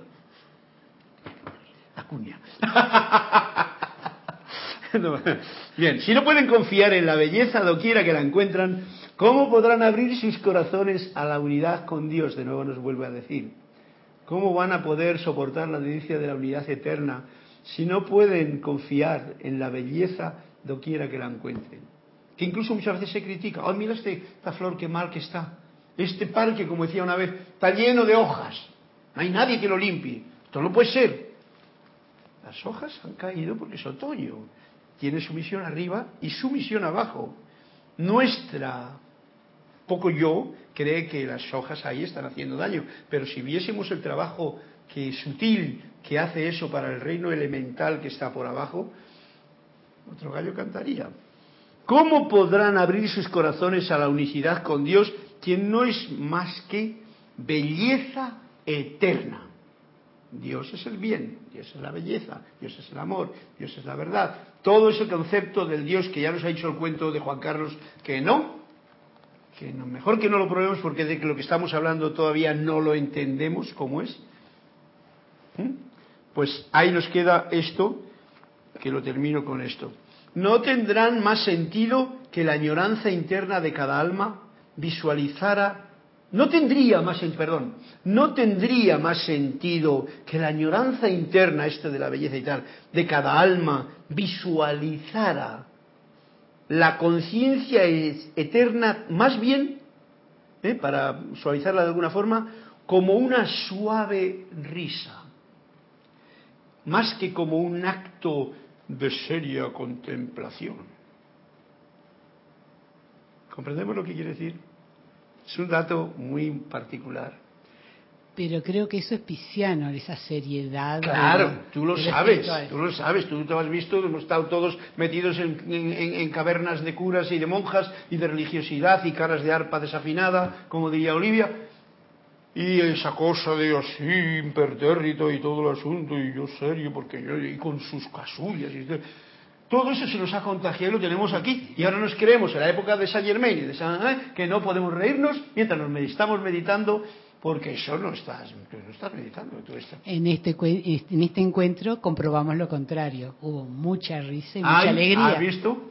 La cuña. bien, si no pueden confiar en la belleza doquiera que la encuentran, ¿cómo podrán abrir sus corazones a la unidad con Dios? De nuevo nos vuelve a decir. ¿Cómo van a poder soportar la delicia de la unidad eterna si no pueden confiar en la belleza doquiera que la encuentren? Que incluso muchas veces se critica. Oh, mira este, esta flor, qué mal que está. Este parque, como decía una vez, está lleno de hojas. No hay nadie que lo limpie. Esto no puede ser. Las hojas han caído porque es otoño. Tiene su misión arriba y su misión abajo. Nuestra poco yo cree que las hojas ahí están haciendo daño. Pero si viésemos el trabajo que sutil que hace eso para el reino elemental que está por abajo, otro gallo cantaría. ¿Cómo podrán abrir sus corazones a la unicidad con Dios quien no es más que belleza eterna. Dios es el bien, Dios es la belleza, Dios es el amor, Dios es la verdad. Todo ese concepto del Dios que ya nos ha dicho el cuento de Juan Carlos que no, que no, mejor que no lo probemos porque de lo que estamos hablando todavía no lo entendemos cómo es. ¿Mm? Pues ahí nos queda esto, que lo termino con esto. No tendrán más sentido que la añoranza interna de cada alma visualizara, no tendría más, perdón, no tendría más sentido que la añoranza interna, esto de la belleza y tal, de cada alma, visualizara la conciencia eterna, más bien, ¿eh? para suavizarla de alguna forma, como una suave risa, más que como un acto de seria contemplación. ¿Comprendemos lo que quiere decir? Es un dato muy particular. Pero creo que eso es pisciano, esa seriedad. Claro, tú lo sabes, tú lo sabes, tú te has visto, hemos estado todos metidos en, cavernas de curas y de monjas y de religiosidad y caras de arpa desafinada, como diría Olivia, y esa cosa de así, impertérrito y todo el asunto, y yo serio, porque yo, y con sus casullas y todo eso se nos ha contagiado y lo tenemos aquí. Y ahora nos creemos en la época de Saint Germain y de Saint que no podemos reírnos mientras nos estamos meditando porque eso no estás, no estás meditando. Tú En, este, en este encuentro comprobamos lo contrario. Hubo mucha risa y mucha alegría. ¿Has visto?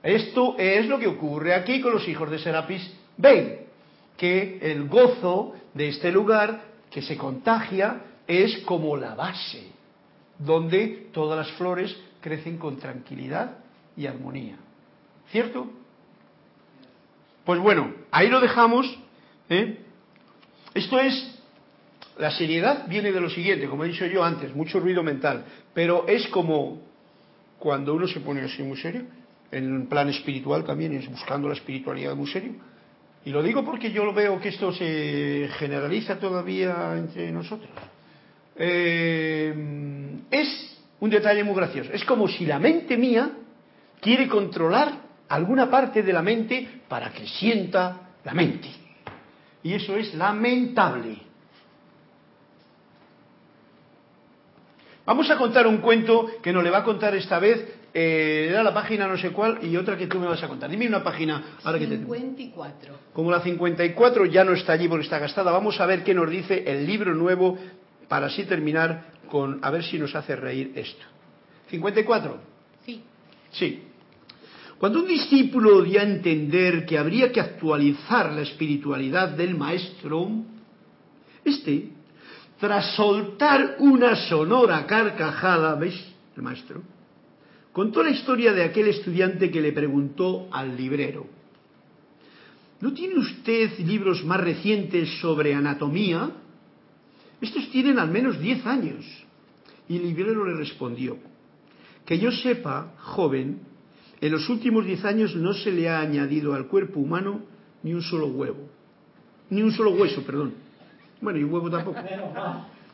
Esto es lo que ocurre aquí con los hijos de Serapis Ven, que el gozo de este lugar que se contagia es como la base, donde todas las flores crecen con tranquilidad y armonía. ¿Cierto? Pues bueno, ahí lo dejamos. ¿eh? Esto es, la seriedad viene de lo siguiente, como he dicho yo antes, mucho ruido mental, pero es como cuando uno se pone así muy serio, en un plan espiritual también, es buscando la espiritualidad muy serio. Y lo digo porque yo veo que esto se generaliza todavía entre nosotros. Eh, es un detalle muy gracioso. Es como si la mente mía quiere controlar alguna parte de la mente para que sienta la mente. Y eso es lamentable. Vamos a contar un cuento que nos le va a contar esta vez. Eh, era la página no sé cuál y otra que tú me vas a contar. Dime una página ahora 54. que te... Como la 54 ya no está allí porque está gastada, vamos a ver qué nos dice el libro nuevo para así terminar con a ver si nos hace reír esto. 54. Sí. Sí. Cuando un discípulo dio a entender que habría que actualizar la espiritualidad del maestro, este, tras soltar una sonora carcajada, ¿veis? El maestro, contó la historia de aquel estudiante que le preguntó al librero, ¿no tiene usted libros más recientes sobre anatomía? Estos tienen al menos 10 años Y el librero le respondió, que yo sepa, joven, en los últimos diez años no se le ha añadido al cuerpo humano ni un solo huevo, ni un solo hueso, perdón. Bueno, y huevo tampoco.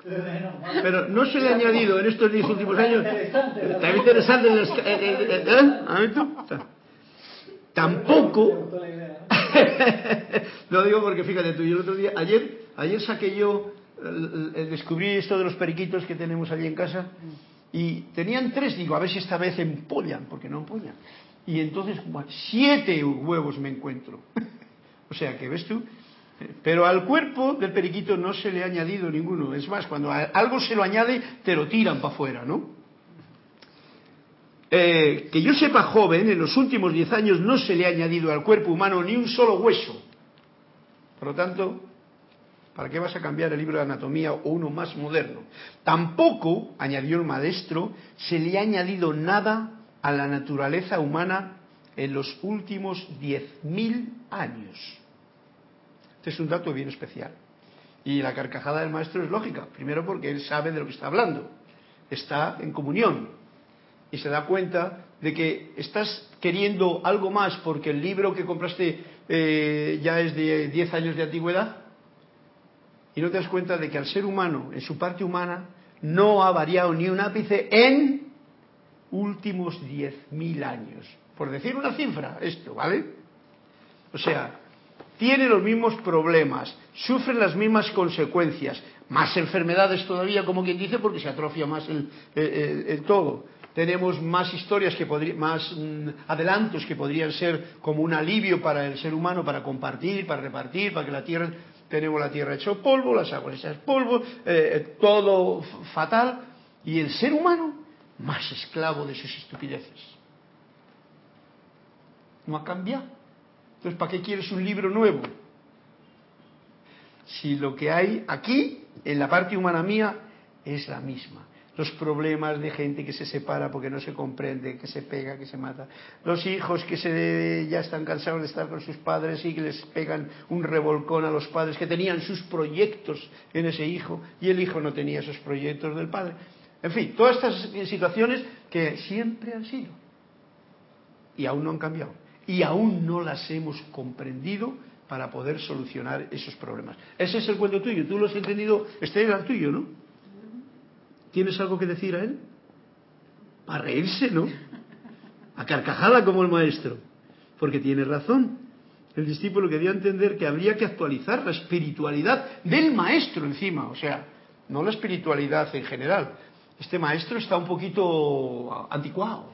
Pero no se le ha añadido en estos diez últimos años. Está interesante. ¿Eh? Tampoco. Lo digo porque fíjate tú, yo el otro día, ayer, ayer saqué yo, descubrí esto de los periquitos que tenemos allí en casa y tenían tres, digo, a ver si esta vez empollan, porque no empollan. Y entonces, siete huevos me encuentro. o sea que, ¿ves tú? Pero al cuerpo del periquito no se le ha añadido ninguno. Es más, cuando algo se lo añade, te lo tiran para afuera, ¿no? Eh, que yo sepa joven, en los últimos diez años no se le ha añadido al cuerpo humano ni un solo hueso. Por lo tanto, ¿para qué vas a cambiar el libro de anatomía o uno más moderno? Tampoco, añadió el maestro, se le ha añadido nada a la naturaleza humana en los últimos diez mil años. Este es un dato bien especial. Y la carcajada del maestro es lógica. Primero porque él sabe de lo que está hablando. Está en comunión y se da cuenta de que estás queriendo algo más porque el libro que compraste eh, ya es de 10 años de antigüedad y no te das cuenta de que al ser humano, en su parte humana, no ha variado ni un ápice en últimos 10.000 años. Por decir una cifra, esto, ¿vale? O sea, tiene los mismos problemas, sufre las mismas consecuencias, más enfermedades todavía, como quien dice, porque se atrofia más el todo tenemos más historias que más mm, adelantos que podrían ser como un alivio para el ser humano para compartir, para repartir, para que la tierra tenemos la tierra hecha polvo, las aguas hechas polvo, eh, eh, todo fatal y el ser humano más esclavo de sus estupideces. No ha cambiado. Entonces, ¿para qué quieres un libro nuevo? Si lo que hay aquí, en la parte humana mía, es la misma los problemas de gente que se separa porque no se comprende, que se pega, que se mata, los hijos que se, ya están cansados de estar con sus padres y que les pegan un revolcón a los padres que tenían sus proyectos en ese hijo y el hijo no tenía esos proyectos del padre. En fin, todas estas situaciones que siempre han sido y aún no han cambiado y aún no las hemos comprendido para poder solucionar esos problemas. Ese es el cuento tuyo, tú lo has entendido, este era el tuyo, ¿no? ¿Tienes algo que decir a él? Para reírse, ¿no? A carcajada como el maestro. Porque tiene razón. El discípulo quería entender que habría que actualizar la espiritualidad del maestro encima. O sea, no la espiritualidad en general. Este maestro está un poquito anticuado.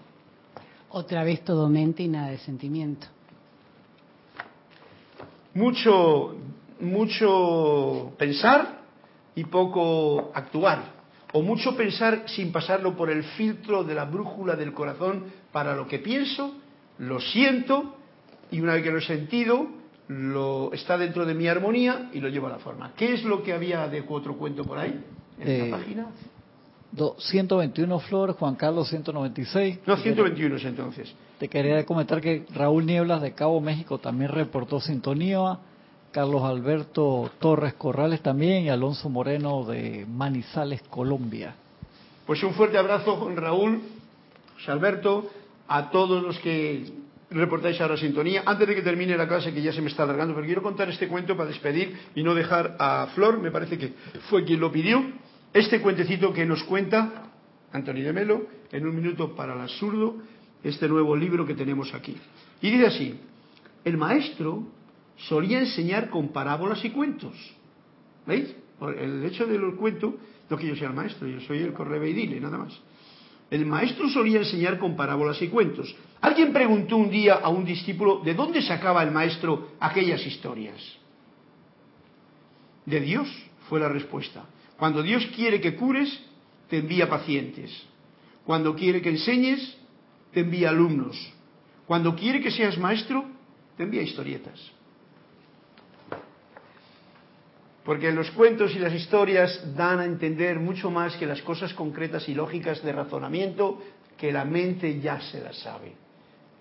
Otra vez todo mente y nada de sentimiento. Mucho, mucho pensar y poco actuar o mucho pensar sin pasarlo por el filtro de la brújula del corazón para lo que pienso, lo siento y una vez que lo he sentido, lo está dentro de mi armonía y lo llevo a la forma. ¿Qué es lo que había de otro cuento por ahí en eh, página? 121 flores, Juan Carlos 196. No, 121 es entonces. Te quería comentar que Raúl Nieblas de Cabo México también reportó sintonía. Carlos Alberto Torres Corrales también y Alonso Moreno de Manizales, Colombia. Pues un fuerte abrazo, Raúl, José Alberto, a todos los que reportáis ahora sintonía. Antes de que termine la clase, que ya se me está alargando, pero quiero contar este cuento para despedir y no dejar a Flor, me parece que fue quien lo pidió, este cuentecito que nos cuenta Antonio de Melo, en un minuto para el absurdo, este nuevo libro que tenemos aquí. Y dice así, el maestro solía enseñar con parábolas y cuentos. ¿Veis? El hecho del cuento, no que yo sea el maestro, yo soy el correveidile, nada más. El maestro solía enseñar con parábolas y cuentos. Alguien preguntó un día a un discípulo de dónde sacaba el maestro aquellas historias. De Dios fue la respuesta. Cuando Dios quiere que cures, te envía pacientes. Cuando quiere que enseñes, te envía alumnos. Cuando quiere que seas maestro, te envía historietas. Porque los cuentos y las historias dan a entender mucho más que las cosas concretas y lógicas de razonamiento que la mente ya se las sabe.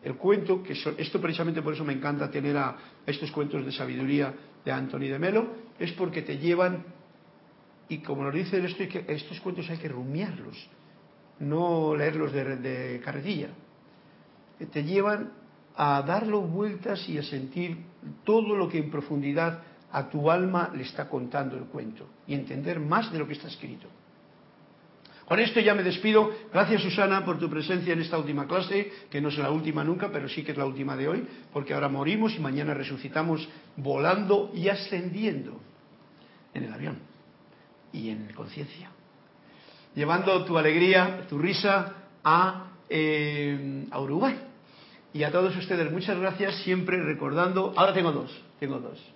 El cuento, que esto precisamente por eso me encanta tener a estos cuentos de sabiduría de Anthony de Melo, es porque te llevan y como nos dice esto, estos cuentos hay que rumiarlos, no leerlos de, de carretilla. Te llevan a darlo vueltas y a sentir todo lo que en profundidad a tu alma le está contando el cuento y entender más de lo que está escrito. Con esto ya me despido. Gracias Susana por tu presencia en esta última clase, que no es la última nunca, pero sí que es la última de hoy, porque ahora morimos y mañana resucitamos volando y ascendiendo en el avión y en conciencia. Llevando tu alegría, tu risa a, eh, a Uruguay. Y a todos ustedes, muchas gracias, siempre recordando, ahora tengo dos, tengo dos.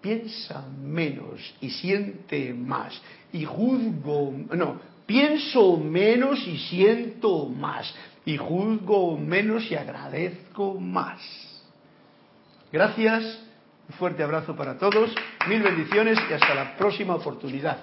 Piensa menos y siente más y juzgo, no, pienso menos y siento más y juzgo menos y agradezco más. Gracias, un fuerte abrazo para todos, mil bendiciones y hasta la próxima oportunidad.